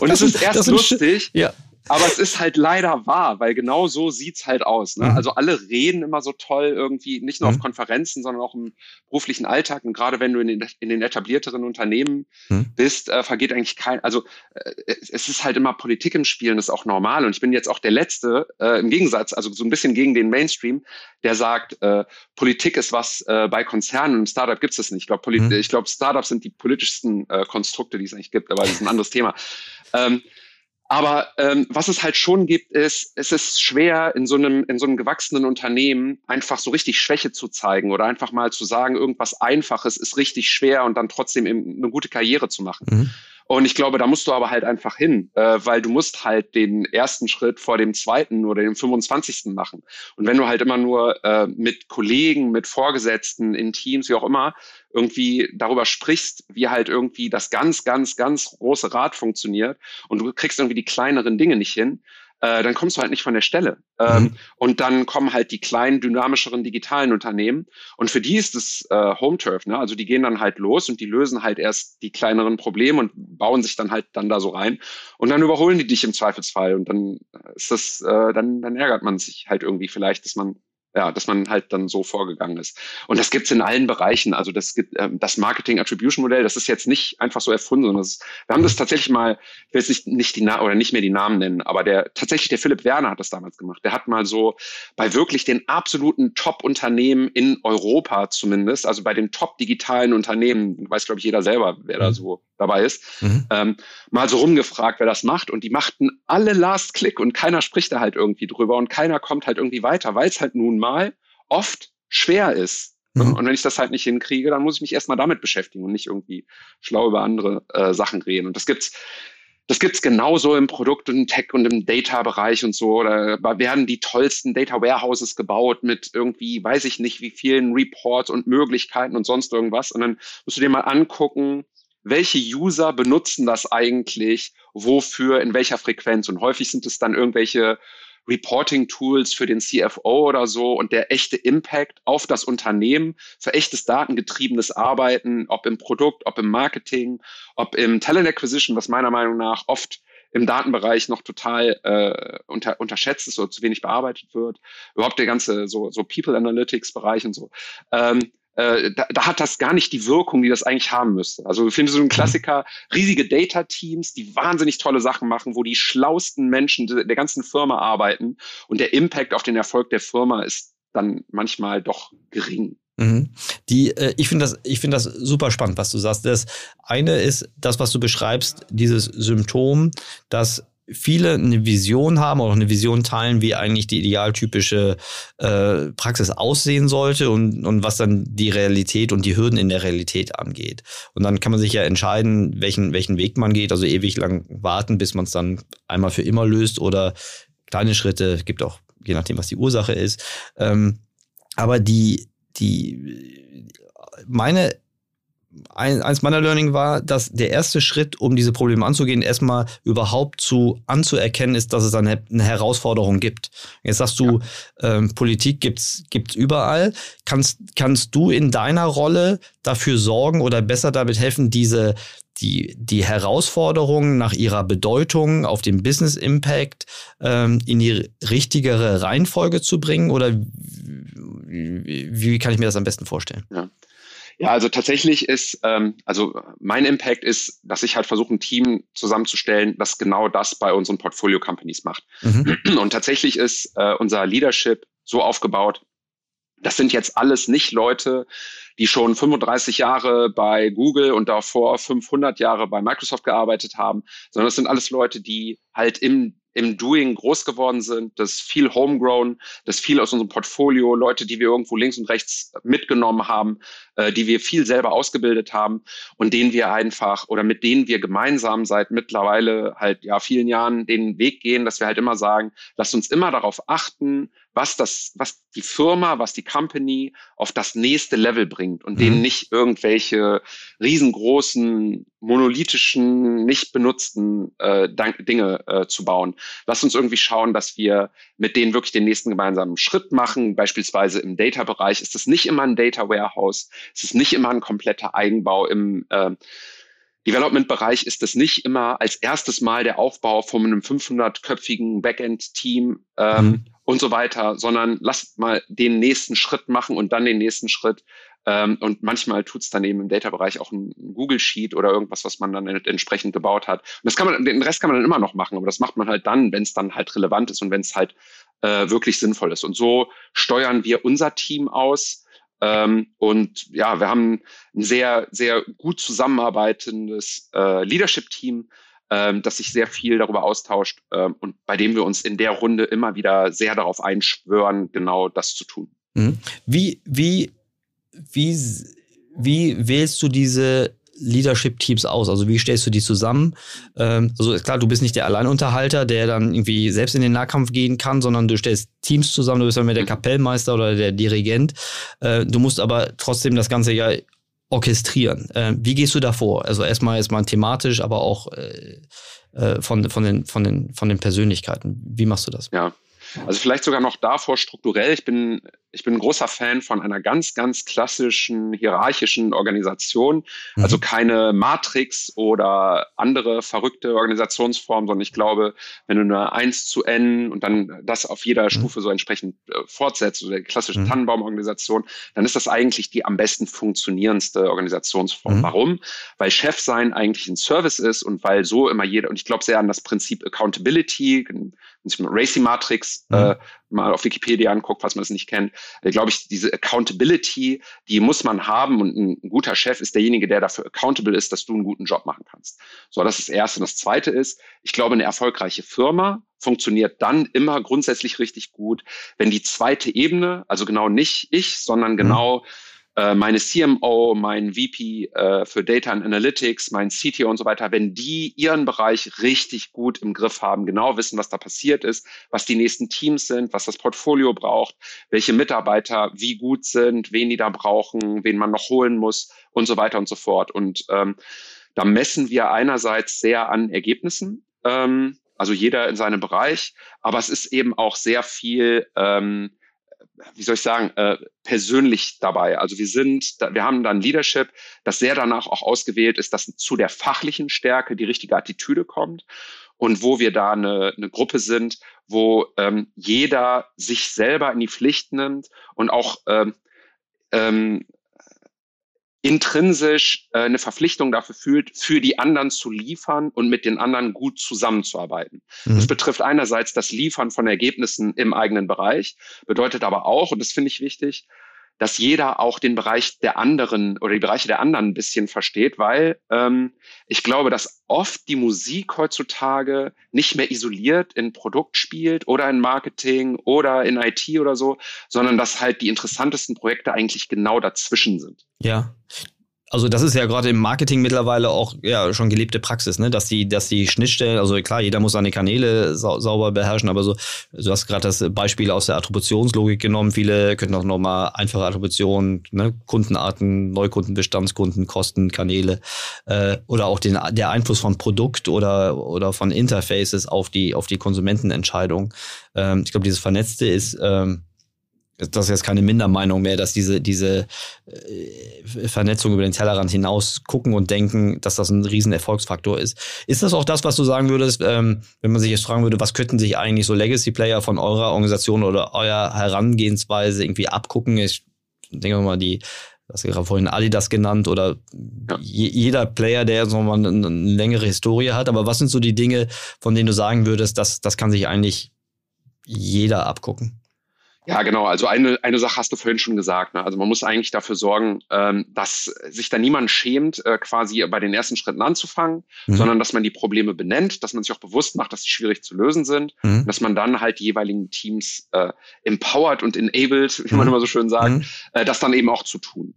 und es ist erst lustig. Ja. Aber es ist halt leider wahr, weil genau so sieht's halt aus. Ne? Mhm. Also alle reden immer so toll irgendwie, nicht nur mhm. auf Konferenzen, sondern auch im beruflichen Alltag. Und gerade wenn du in den, in den etablierteren Unternehmen mhm. bist, äh, vergeht eigentlich kein, also äh, es ist halt immer Politik im Spiel und das ist auch normal. Und ich bin jetzt auch der Letzte, äh, im Gegensatz, also so ein bisschen gegen den Mainstream, der sagt, äh, Politik ist was äh, bei Konzernen und im Startup gibt's das nicht. Ich glaube, mhm. ich glaube, Startups sind die politischsten äh, Konstrukte, die es eigentlich gibt, aber das ist ein anderes Thema. Ähm, aber ähm, was es halt schon gibt, ist, es ist schwer in so einem in so einem gewachsenen Unternehmen einfach so richtig Schwäche zu zeigen oder einfach mal zu sagen, irgendwas Einfaches ist richtig schwer und dann trotzdem eben eine gute Karriere zu machen. Mhm. Und ich glaube, da musst du aber halt einfach hin, äh, weil du musst halt den ersten Schritt vor dem zweiten oder dem 25. machen. Und wenn du halt immer nur äh, mit Kollegen, mit Vorgesetzten in Teams, wie auch immer, irgendwie darüber sprichst, wie halt irgendwie das ganz, ganz, ganz große Rad funktioniert und du kriegst irgendwie die kleineren Dinge nicht hin, äh, dann kommst du halt nicht von der Stelle. Ähm, mhm. Und dann kommen halt die kleinen, dynamischeren digitalen Unternehmen. Und für die ist es äh, Home Turf. Ne? Also die gehen dann halt los und die lösen halt erst die kleineren Probleme und bauen sich dann halt dann da so rein. Und dann überholen die dich im Zweifelsfall. Und dann ist das, äh, dann, dann ärgert man sich halt irgendwie vielleicht, dass man ja, dass man halt dann so vorgegangen ist. Und das gibt's in allen Bereichen. Also das gibt ähm, das Marketing Attribution Modell, das ist jetzt nicht einfach so erfunden, sondern das, wir haben das tatsächlich mal, ich will jetzt nicht, nicht die Na oder nicht mehr die Namen nennen, aber der tatsächlich der Philipp Werner hat das damals gemacht. Der hat mal so bei wirklich den absoluten Top-Unternehmen in Europa zumindest, also bei den top digitalen Unternehmen, weiß glaube ich jeder selber, wer da mhm. so dabei ist, mhm. ähm, mal so rumgefragt, wer das macht. Und die machten alle Last Click und keiner spricht da halt irgendwie drüber und keiner kommt halt irgendwie weiter, weil es halt nun mal oft schwer ist. Mhm. Und wenn ich das halt nicht hinkriege, dann muss ich mich erstmal damit beschäftigen und nicht irgendwie schlau über andere äh, Sachen reden. Und das gibt's das gibt's genauso im Produkt- und Tech- und im Data-Bereich und so. Da werden die tollsten Data Warehouses gebaut mit irgendwie, weiß ich nicht, wie vielen Reports und Möglichkeiten und sonst irgendwas. Und dann musst du dir mal angucken, welche User benutzen das eigentlich, wofür, in welcher Frequenz. Und häufig sind es dann irgendwelche Reporting-Tools für den CFO oder so und der echte Impact auf das Unternehmen für echtes datengetriebenes Arbeiten, ob im Produkt, ob im Marketing, ob im Talent Acquisition, was meiner Meinung nach oft im Datenbereich noch total äh, unter, unterschätzt ist oder zu wenig bearbeitet wird. Überhaupt der ganze so, so People Analytics Bereich und so. Ähm, äh, da, da, hat das gar nicht die Wirkung, die das eigentlich haben müsste. Also ich finde so ein Klassiker, riesige Data-Teams, die wahnsinnig tolle Sachen machen, wo die schlausten Menschen der, der ganzen Firma arbeiten und der Impact auf den Erfolg der Firma ist dann manchmal doch gering. Mhm. Die, äh, ich finde das, ich finde das super spannend, was du sagst. Das eine ist das, was du beschreibst, dieses Symptom, dass viele eine Vision haben oder eine Vision teilen, wie eigentlich die idealtypische äh, Praxis aussehen sollte und, und was dann die Realität und die Hürden in der Realität angeht. Und dann kann man sich ja entscheiden, welchen, welchen Weg man geht, also ewig lang warten, bis man es dann einmal für immer löst oder kleine Schritte, gibt auch, je nachdem, was die Ursache ist. Ähm, aber die, die, meine ein, eins meiner Learning war, dass der erste Schritt, um diese Probleme anzugehen, erstmal überhaupt zu anzuerkennen ist, dass es eine, eine Herausforderung gibt. Jetzt sagst du, ja. ähm, Politik gibt's gibt's überall. Kannst kannst du in deiner Rolle dafür sorgen oder besser damit helfen, diese die, die Herausforderungen nach ihrer Bedeutung auf den Business Impact ähm, in die richtigere Reihenfolge zu bringen? Oder wie, wie kann ich mir das am besten vorstellen? Ja. Ja, also tatsächlich ist, ähm, also mein Impact ist, dass ich halt versuche, ein Team zusammenzustellen, das genau das bei unseren Portfolio-Companies macht. Mhm. Und tatsächlich ist äh, unser Leadership so aufgebaut, das sind jetzt alles nicht Leute, die schon 35 Jahre bei Google und davor 500 Jahre bei Microsoft gearbeitet haben, sondern das sind alles Leute, die halt im im Doing groß geworden sind, das viel homegrown, das viel aus unserem Portfolio, Leute, die wir irgendwo links und rechts mitgenommen haben, äh, die wir viel selber ausgebildet haben und denen wir einfach oder mit denen wir gemeinsam seit mittlerweile halt ja vielen Jahren den Weg gehen, dass wir halt immer sagen, lasst uns immer darauf achten, was das, was die Firma, was die Company auf das nächste Level bringt und mhm. denen nicht irgendwelche riesengroßen, monolithischen, nicht benutzten äh, Dinge äh, zu bauen. Lass uns irgendwie schauen, dass wir mit denen wirklich den nächsten gemeinsamen Schritt machen. Beispielsweise im Data-Bereich ist es nicht immer ein Data Warehouse, es ist nicht immer ein kompletter Eigenbau im äh, Development-Bereich ist es nicht immer als erstes Mal der Aufbau von einem 500-köpfigen Backend-Team ähm, mhm. Und so weiter, sondern lasst mal den nächsten Schritt machen und dann den nächsten Schritt. Ähm, und manchmal tut es dann eben im Data-Bereich auch ein Google Sheet oder irgendwas, was man dann entsprechend gebaut hat. Und das kann man, den Rest kann man dann immer noch machen, aber das macht man halt dann, wenn es dann halt relevant ist und wenn es halt äh, wirklich sinnvoll ist. Und so steuern wir unser Team aus ähm, und ja, wir haben ein sehr, sehr gut zusammenarbeitendes äh, Leadership-Team, ähm, das sich sehr viel darüber austauscht ähm, und bei dem wir uns in der Runde immer wieder sehr darauf einschwören, genau das zu tun. Mhm. Wie, wie, wie, wie wählst du diese Leadership-Teams aus? Also wie stellst du die zusammen? Ähm, also klar, du bist nicht der Alleinunterhalter, der dann irgendwie selbst in den Nahkampf gehen kann, sondern du stellst Teams zusammen, du bist dann mit der mhm. Kapellmeister oder der Dirigent. Äh, du musst aber trotzdem das Ganze ja orchestrieren. Äh, wie gehst du da vor? Also erstmal erstmal thematisch, aber auch äh, äh, von, von, den, von, den, von den Persönlichkeiten. Wie machst du das? Ja, also vielleicht sogar noch davor strukturell. Ich bin, ich bin ein großer Fan von einer ganz, ganz klassischen hierarchischen Organisation. Mhm. Also keine Matrix oder andere verrückte Organisationsform, sondern ich glaube, wenn du eine 1 zu N und dann das auf jeder mhm. Stufe so entsprechend äh, fortsetzt, oder die klassische mhm. Tannenbaum-Organisation, dann ist das eigentlich die am besten funktionierendste Organisationsform. Mhm. Warum? Weil Chef sein eigentlich ein Service ist und weil so immer jeder, und ich glaube sehr an das Prinzip Accountability, Racing Matrix mhm. äh, mal auf Wikipedia anguckt, falls man es nicht kennt, äh, glaube ich, diese Accountability, die muss man haben und ein, ein, guter Chef ist derjenige, der dafür accountable ist, dass du einen guten Job machen kannst. So, das ist das Erste. Und das Zweite ist, ich glaube, eine erfolgreiche Firma funktioniert dann immer grundsätzlich richtig gut, wenn die zweite Ebene, also genau nicht ich, sondern mhm. genau mhm äh, meine CMO, mein VP äh, für Data and Analytics, mein CTO und so weiter, wenn die ihren Bereich richtig gut im Griff haben, genau wissen, was da passiert ist, was die nächsten Teams sind, was das Portfolio braucht, welche Mitarbeiter wie gut sind, wen die da brauchen, wen man noch holen muss und so weiter und so fort. Und ähm, da messen wir einerseits sehr an Ergebnissen, ähm, also jeder in seinem Bereich, aber es ist eben auch sehr viel ähm, wie soll ich sagen, äh, persönlich dabei. Also wir sind, wir haben dann Leadership, das sehr danach auch ausgewählt ist, dass zu der fachlichen Stärke die richtige Attitüde kommt und wo wir da eine, eine Gruppe sind, wo ähm, jeder sich selber in die Pflicht nimmt und auch ähm, ähm, intrinsisch äh, eine Verpflichtung dafür fühlt, für die anderen zu liefern und mit den anderen gut zusammenzuarbeiten. Mhm. Das betrifft einerseits das Liefern von Ergebnissen im eigenen Bereich, bedeutet aber auch, und das finde ich wichtig, dass jeder auch den Bereich der anderen oder die Bereiche der anderen ein bisschen versteht, weil ähm, ich glaube, dass oft die Musik heutzutage nicht mehr isoliert in Produkt spielt oder in Marketing oder in IT oder so, sondern dass halt die interessantesten Projekte eigentlich genau dazwischen sind. Ja, also das ist ja gerade im Marketing mittlerweile auch ja schon gelebte Praxis, ne? Dass die, dass die Schnittstellen, also klar, jeder muss seine Kanäle sau sauber beherrschen, aber so, du hast gerade das Beispiel aus der Attributionslogik genommen. Viele können auch nochmal einfache Attributionen, ne? Kundenarten, Neukunden, Bestandskunden, Kosten, Kanäle äh, oder auch den, der Einfluss von Produkt oder, oder von Interfaces auf die, auf die Konsumentenentscheidung. Ähm, ich glaube, dieses Vernetzte ist ähm, das ist jetzt keine Mindermeinung mehr, dass diese, diese äh, Vernetzung über den Tellerrand hinaus gucken und denken, dass das ein riesen Erfolgsfaktor ist. Ist das auch das, was du sagen würdest, ähm, wenn man sich jetzt fragen würde, was könnten sich eigentlich so Legacy-Player von eurer Organisation oder eurer Herangehensweise irgendwie abgucken? Ich denke mal, die, das gerade vorhin Adidas genannt oder ja. jeder Player, der so mal eine, eine längere Historie hat. Aber was sind so die Dinge, von denen du sagen würdest, dass das kann sich eigentlich jeder abgucken? Ja, genau. Also eine, eine Sache hast du vorhin schon gesagt. Ne? Also man muss eigentlich dafür sorgen, ähm, dass sich da niemand schämt, äh, quasi bei den ersten Schritten anzufangen, mhm. sondern dass man die Probleme benennt, dass man sich auch bewusst macht, dass sie schwierig zu lösen sind, mhm. dass man dann halt die jeweiligen Teams äh, empowert und enabled, wie man mhm. immer so schön sagt, mhm. äh, das dann eben auch zu tun.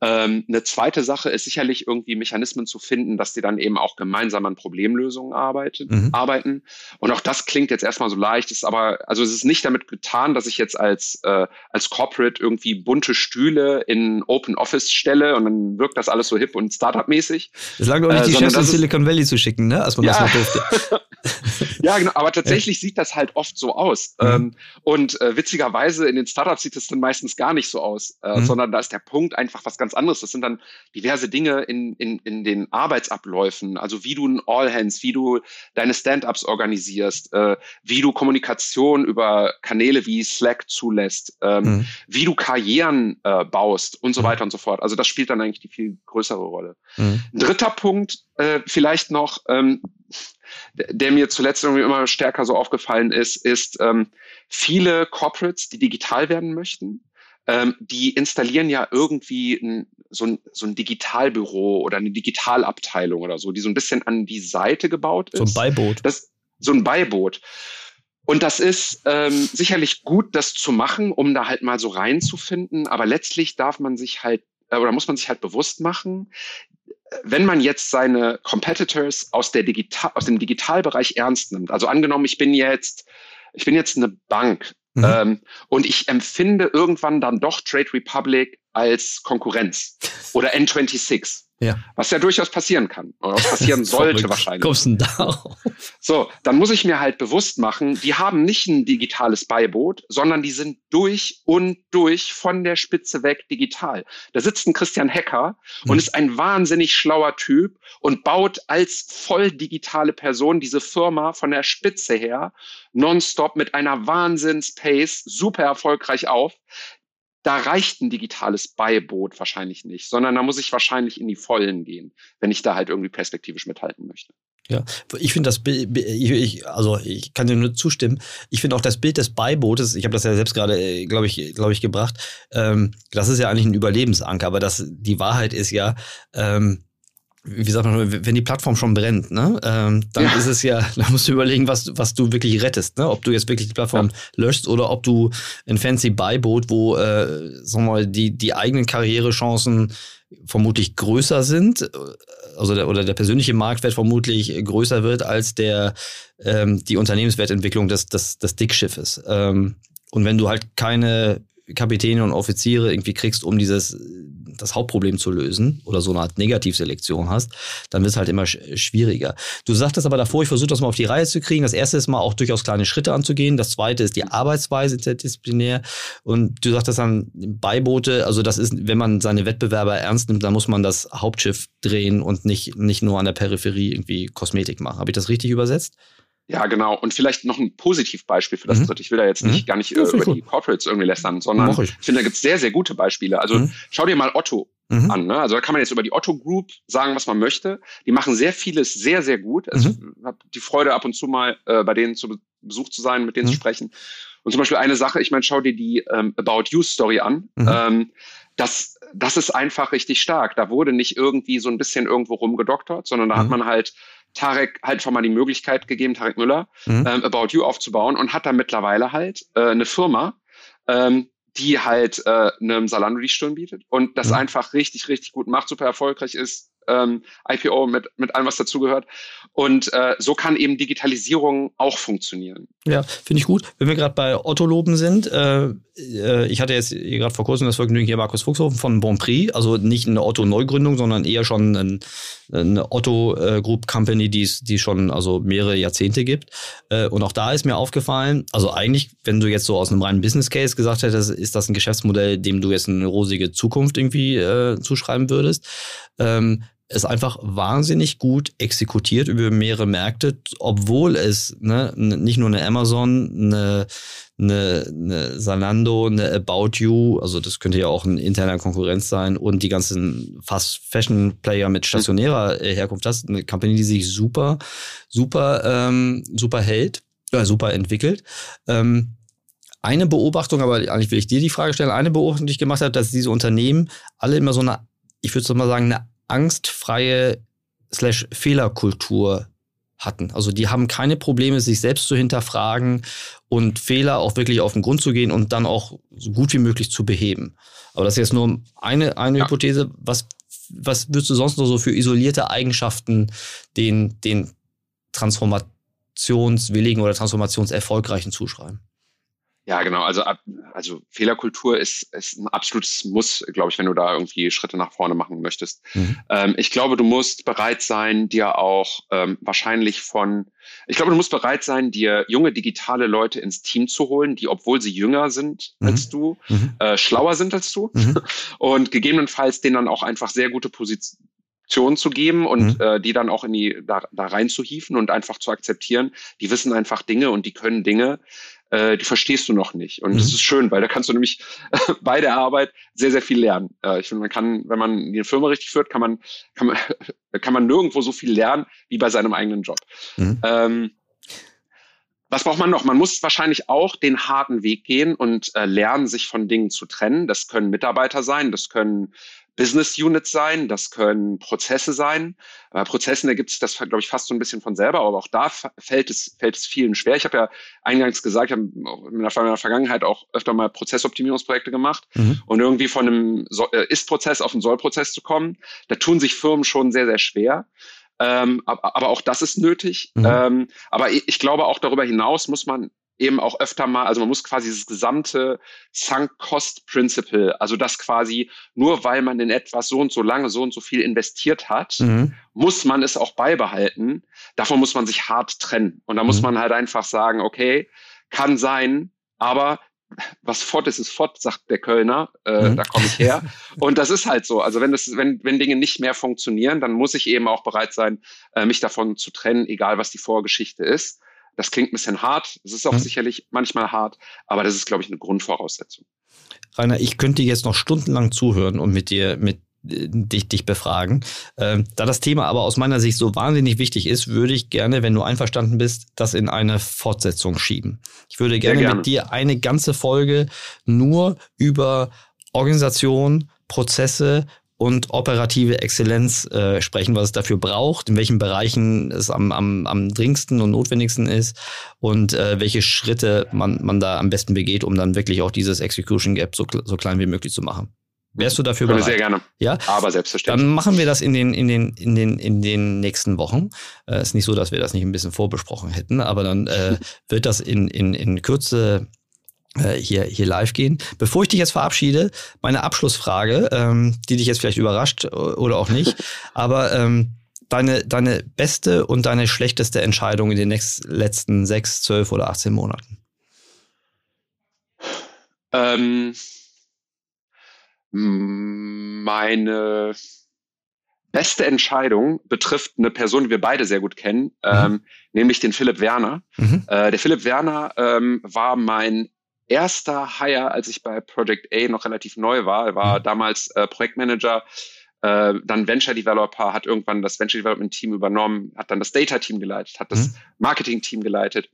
Ähm, eine zweite Sache ist sicherlich irgendwie Mechanismen zu finden, dass die dann eben auch gemeinsam an Problemlösungen arbeitet, mhm. arbeiten. Und auch das klingt jetzt erstmal so leicht, ist aber, also es ist nicht damit getan, dass ich jetzt als, äh, als Corporate irgendwie bunte Stühle in Open Office stelle und dann wirkt das alles so hip und Startup-mäßig. Es lag doch nicht, äh, die Chefs in Silicon Valley zu schicken, ne? als man ja. das durfte. ja, genau, aber tatsächlich sieht das halt oft so aus. Mhm. Ähm, und äh, witzigerweise in den Startups sieht es dann meistens gar nicht so aus, äh, mhm. sondern da ist der Punkt einfach was ganz anderes. Das sind dann diverse Dinge in, in, in den Arbeitsabläufen, also wie du ein All-Hands, wie du deine Stand-ups organisierst, äh, wie du Kommunikation über Kanäle wie Slack zulässt, ähm, mhm. wie du Karrieren äh, baust und so mhm. weiter und so fort. Also das spielt dann eigentlich die viel größere Rolle. Mhm. Ein dritter Punkt, äh, vielleicht noch, ähm, der mir zuletzt irgendwie immer stärker so aufgefallen ist, ist ähm, viele Corporates, die digital werden möchten, ähm, die installieren ja irgendwie ein, so, ein, so ein Digitalbüro oder eine Digitalabteilung oder so, die so ein bisschen an die Seite gebaut ist. So ein Beiboot. Das, so ein Beiboot. Und das ist ähm, sicherlich gut, das zu machen, um da halt mal so reinzufinden. Aber letztlich darf man sich halt äh, oder muss man sich halt bewusst machen, wenn man jetzt seine Competitors aus, der Digital, aus dem Digitalbereich ernst nimmt, also angenommen, ich bin jetzt, ich bin jetzt eine Bank mhm. ähm, und ich empfinde irgendwann dann doch Trade Republic als Konkurrenz oder N26. Ja. Was ja durchaus passieren kann. Oder was passieren sollte wahrscheinlich. Kommst du da? So, dann muss ich mir halt bewusst machen, die haben nicht ein digitales Beiboot, sondern die sind durch und durch von der Spitze weg digital. Da sitzt ein Christian Hecker mhm. und ist ein wahnsinnig schlauer Typ und baut als voll digitale Person diese Firma von der Spitze her nonstop mit einer Wahnsinns-Pace super erfolgreich auf da reicht ein digitales Beiboot wahrscheinlich nicht, sondern da muss ich wahrscheinlich in die Vollen gehen, wenn ich da halt irgendwie perspektivisch mithalten möchte. Ja, ich finde das Bild, ich, also ich kann dir nur zustimmen. Ich finde auch das Bild des Beibootes, ich habe das ja selbst gerade, äh, glaube ich, glaube ich, gebracht. Ähm, das ist ja eigentlich ein Überlebensanker, aber das, die Wahrheit ist ja, ähm, wie sagt man, wenn die Plattform schon brennt, ne, ähm, dann ja. ist es ja, da musst du überlegen, was, was du wirklich rettest, ne? Ob du jetzt wirklich die Plattform ja. löschst oder ob du ein fancy Beiboot, wo, äh, sagen wir mal, die, die eigenen Karrierechancen vermutlich größer sind, äh, also der, oder der persönliche Marktwert vermutlich größer wird als der ähm, die Unternehmenswertentwicklung des, des, des Dickschiffes. Ähm, und wenn du halt keine Kapitäne und Offiziere irgendwie kriegst, um dieses das Hauptproblem zu lösen oder so eine Art Negativselektion hast, dann wird es halt immer schwieriger. Du sagtest aber davor, ich versuche das mal auf die Reihe zu kriegen. Das erste ist mal auch durchaus kleine Schritte anzugehen. Das zweite ist die Arbeitsweise interdisziplinär. Und du sagtest dann Beiboote, also das ist, wenn man seine Wettbewerber ernst nimmt, dann muss man das Hauptschiff drehen und nicht, nicht nur an der Peripherie irgendwie Kosmetik machen. Habe ich das richtig übersetzt? Ja, genau. Und vielleicht noch ein Positivbeispiel für das mhm. dritte. Ich will da jetzt nicht mhm. gar nicht äh, über gut. die Corporates irgendwie lästern, sondern ich. ich. finde, da gibt es sehr, sehr gute Beispiele. Also mhm. schau dir mal Otto mhm. an. Ne? Also da kann man jetzt über die Otto Group sagen, was man möchte. Die machen sehr vieles sehr, sehr gut. Also mhm. ich habe die Freude, ab und zu mal äh, bei denen zu Besuch zu sein, mit denen zu mhm. sprechen. Und zum Beispiel eine Sache, ich meine, schau dir die ähm, About You Story an. Mhm. Ähm, das, das ist einfach richtig stark. Da wurde nicht irgendwie so ein bisschen irgendwo rumgedoktert, sondern da hat man halt Tarek halt schon mal die Möglichkeit gegeben, Tarek Müller, mhm. ähm, About You aufzubauen und hat da mittlerweile halt äh, eine Firma, ähm, die halt äh, einem Salando die Stirn bietet und das mhm. einfach richtig, richtig gut macht, super erfolgreich ist, ähm, IPO mit, mit allem, was dazugehört. Und äh, so kann eben Digitalisierung auch funktionieren. Ja, finde ich gut. Wenn wir gerade bei Otto loben sind, äh, äh ich hatte jetzt gerade vor kurzem das Vergnügen hier Markus Fuchshofen von Bonprix, also nicht eine Otto-Neugründung, sondern eher schon ein, eine Otto äh, Group Company, die es schon also mehrere Jahrzehnte gibt. Äh, und auch da ist mir aufgefallen, also eigentlich, wenn du jetzt so aus einem reinen Business Case gesagt hättest, ist das ein Geschäftsmodell, dem du jetzt eine rosige Zukunft irgendwie äh, zuschreiben würdest. Ähm, ist einfach wahnsinnig gut exekutiert über mehrere Märkte, obwohl es ne, nicht nur eine Amazon, eine, eine, eine Salando, eine About You, also das könnte ja auch ein interner Konkurrenz sein und die ganzen Fast Fashion Player mit stationärer äh, Herkunft, das ist eine Company, die sich super, super, ähm, super hält, äh, super entwickelt. Ähm, eine Beobachtung, aber eigentlich will ich dir die Frage stellen, eine Beobachtung, die ich gemacht habe, dass diese Unternehmen alle immer so eine, ich würde mal sagen, eine angstfreie slash Fehlerkultur hatten. Also die haben keine Probleme, sich selbst zu hinterfragen und Fehler auch wirklich auf den Grund zu gehen und dann auch so gut wie möglich zu beheben. Aber das ist jetzt nur eine, eine ja. Hypothese. Was, was würdest du sonst noch so für isolierte Eigenschaften den, den transformationswilligen oder transformationserfolgreichen zuschreiben? Ja, genau. Also, also Fehlerkultur ist, ist ein absolutes Muss, glaube ich, wenn du da irgendwie Schritte nach vorne machen möchtest. Mhm. Ähm, ich glaube, du musst bereit sein, dir auch ähm, wahrscheinlich von, ich glaube, du musst bereit sein, dir junge digitale Leute ins Team zu holen, die, obwohl sie jünger sind mhm. als du, mhm. äh, schlauer sind als du mhm. und gegebenenfalls denen dann auch einfach sehr gute Positionen zu geben und mhm. äh, die dann auch in die da, da rein zu hieven und einfach zu akzeptieren. Die wissen einfach Dinge und die können Dinge, äh, die verstehst du noch nicht. Und mhm. das ist schön, weil da kannst du nämlich bei der Arbeit sehr, sehr viel lernen. Äh, ich finde, man kann, wenn man die Firma richtig führt, kann man, kann man, kann man nirgendwo so viel lernen wie bei seinem eigenen Job. Mhm. Ähm, was braucht man noch? Man muss wahrscheinlich auch den harten Weg gehen und äh, lernen, sich von Dingen zu trennen. Das können Mitarbeiter sein, das können Business Units sein, das können Prozesse sein. Bei Prozessen ergibt sich das, glaube ich, fast so ein bisschen von selber, aber auch da fällt es, fällt es vielen schwer. Ich habe ja eingangs gesagt, ich habe in der Vergangenheit auch öfter mal Prozessoptimierungsprojekte gemacht mhm. und irgendwie von einem äh, Ist-Prozess auf einen Soll-Prozess zu kommen, da tun sich Firmen schon sehr, sehr schwer. Ähm, aber auch das ist nötig. Mhm. Ähm, aber ich glaube, auch darüber hinaus muss man eben auch öfter mal, also man muss quasi das gesamte Sunk-Cost-Principle, also das quasi nur weil man in etwas so und so lange, so und so viel investiert hat, mhm. muss man es auch beibehalten. Davon muss man sich hart trennen. Und da muss mhm. man halt einfach sagen, okay, kann sein, aber was fort ist, ist fort, sagt der Kölner. Äh, mhm. Da komme ich her. Und das ist halt so. Also wenn, das, wenn, wenn Dinge nicht mehr funktionieren, dann muss ich eben auch bereit sein, äh, mich davon zu trennen, egal was die Vorgeschichte ist. Das klingt ein bisschen hart. Es ist auch mhm. sicherlich manchmal hart, aber das ist, glaube ich, eine Grundvoraussetzung. Rainer, ich könnte jetzt noch stundenlang zuhören und mit dir, mit äh, dich, dich befragen. Ähm, da das Thema aber aus meiner Sicht so wahnsinnig wichtig ist, würde ich gerne, wenn du einverstanden bist, das in eine Fortsetzung schieben. Ich würde gerne, gerne. mit dir eine ganze Folge nur über Organisation, Prozesse und operative Exzellenz äh, sprechen, was es dafür braucht, in welchen Bereichen es am, am, am dringendsten und notwendigsten ist und äh, welche Schritte man, man da am besten begeht, um dann wirklich auch dieses Execution Gap so, so klein wie möglich zu machen. Wärst du dafür bereit? Sehr gerne. Ja, aber selbstverständlich. Dann machen wir das in den in den in den in den nächsten Wochen. Äh, ist nicht so, dass wir das nicht ein bisschen vorbesprochen hätten, aber dann äh, wird das in in in Kürze hier, hier live gehen. Bevor ich dich jetzt verabschiede, meine Abschlussfrage, ähm, die dich jetzt vielleicht überrascht oder auch nicht, aber ähm, deine, deine beste und deine schlechteste Entscheidung in den nächsten, letzten sechs, zwölf oder 18 Monaten? Ähm, meine beste Entscheidung betrifft eine Person, die wir beide sehr gut kennen, mhm. ähm, nämlich den Philipp Werner. Mhm. Äh, der Philipp Werner ähm, war mein erster Hire, als ich bei Project A noch relativ neu war. War mhm. damals äh, Projektmanager, äh, dann Venture Developer, hat irgendwann das Venture Development Team übernommen, hat dann das Data Team geleitet, hat das mhm. Marketing Team geleitet.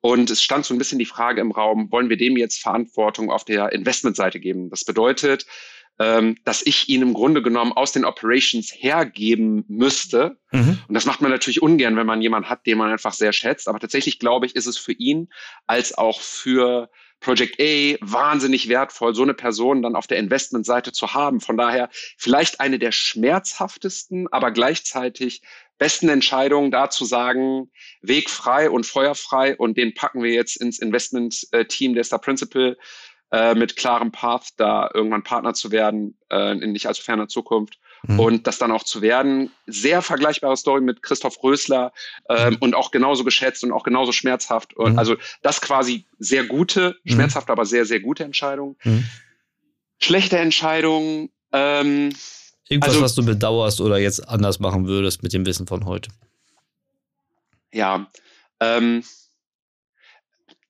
Und es stand so ein bisschen die Frage im Raum, wollen wir dem jetzt Verantwortung auf der Investmentseite geben? Das bedeutet, ähm, dass ich ihn im Grunde genommen aus den Operations hergeben müsste. Mhm. Und das macht man natürlich ungern, wenn man jemanden hat, den man einfach sehr schätzt. Aber tatsächlich glaube ich, ist es für ihn als auch für Project A wahnsinnig wertvoll, so eine Person dann auf der Investmentseite zu haben. Von daher vielleicht eine der schmerzhaftesten, aber gleichzeitig besten Entscheidungen, da zu sagen, Weg frei und feuerfrei und den packen wir jetzt ins Investment-Team der Star Principal äh, mit klarem Path, da irgendwann Partner zu werden äh, in nicht allzu ferner Zukunft mhm. und das dann auch zu werden. Sehr vergleichbare Story mit Christoph Rösler ähm, mhm. und auch genauso geschätzt und auch genauso schmerzhaft. Und mhm. also das quasi sehr gute, mhm. schmerzhaft, aber sehr, sehr gute Entscheidung. Schlechte Entscheidung. Ähm, Irgendwas, also, was du bedauerst oder jetzt anders machen würdest mit dem Wissen von heute. Ja, ähm,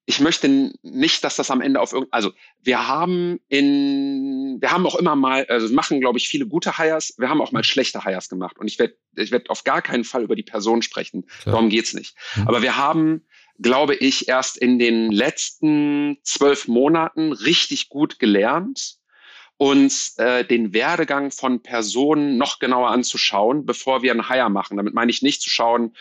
ich möchte nicht, dass das am Ende auf irgend, also wir haben in, wir haben auch immer mal, also machen, glaube ich, viele gute Hires, wir haben auch mal schlechte Hires gemacht und ich werde, ich werde auf gar keinen Fall über die Person sprechen, Klar. darum geht's nicht. Mhm. Aber wir haben, glaube ich, erst in den letzten zwölf Monaten richtig gut gelernt, uns äh, den Werdegang von Personen noch genauer anzuschauen, bevor wir einen Hire machen. Damit meine ich nicht zu schauen,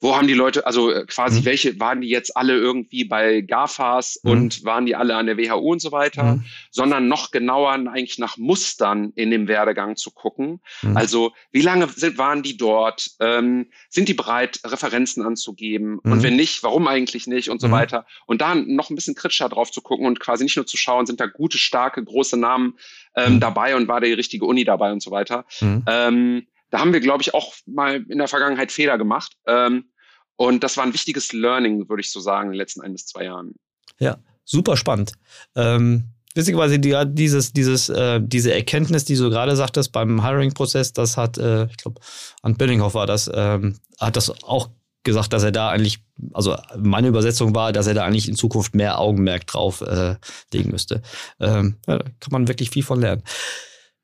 wo haben die Leute, also äh, quasi, mhm. welche waren die jetzt alle irgendwie bei GAFAs mhm. und waren die alle an der WHO und so weiter, mhm. sondern noch genauer eigentlich nach Mustern in dem Werdegang zu gucken. Mhm. Also, wie lange sind, waren die dort? Ähm, sind die bereit, Referenzen anzugeben? Und mhm. wenn nicht, warum eigentlich nicht und so mhm. weiter? Und da noch ein bisschen kritischer drauf zu gucken und quasi nicht nur zu schauen, sind da gute, starke, große Namen ähm, dabei und war die richtige Uni dabei und so weiter. Ähm, da haben wir, glaube ich, auch mal in der Vergangenheit Fehler gemacht. Ähm, und das war ein wichtiges Learning, würde ich so sagen, in den letzten ein bis zwei Jahren. Ja, super spannend. Ähm, witzigerweise, die, dieses, dieses, äh, diese Erkenntnis, die du gerade sagtest beim Hiring-Prozess, das hat, äh, ich glaube, an Billinghoff war das, ähm, hat das auch gesagt, dass er da eigentlich, also meine Übersetzung war, dass er da eigentlich in Zukunft mehr Augenmerk drauf äh, legen müsste. Ähm, ja, da kann man wirklich viel von lernen.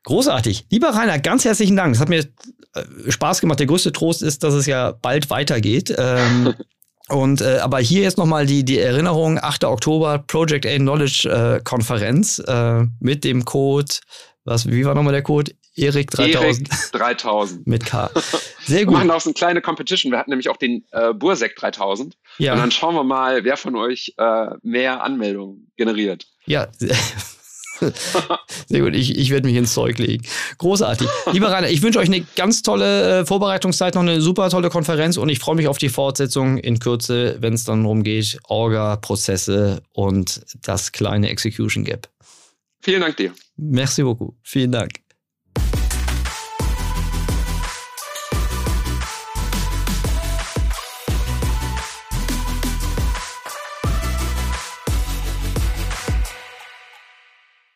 Großartig. Lieber Rainer, ganz herzlichen Dank. Es hat mir äh, Spaß gemacht. Der größte Trost ist, dass es ja bald weitergeht. Ähm, und äh, aber hier jetzt nochmal die, die Erinnerung, 8. Oktober, Project A Knowledge äh, Konferenz äh, mit dem Code, was, wie war nochmal der Code? Erik 3000. Erik 3000. mit K. Sehr gut. Wir machen auch so eine kleine Competition. Wir hatten nämlich auch den äh, Bursek 3000. Ja. Und dann schauen wir mal, wer von euch äh, mehr Anmeldungen generiert. Ja, Sehr gut, ich, ich werde mich ins Zeug legen. Großartig. Lieber Rainer, ich wünsche euch eine ganz tolle äh, Vorbereitungszeit, noch eine super tolle Konferenz und ich freue mich auf die Fortsetzung in Kürze, wenn es dann darum geht, Orga, Prozesse und das kleine Execution Gap. Vielen Dank dir. Merci beaucoup. Vielen Dank.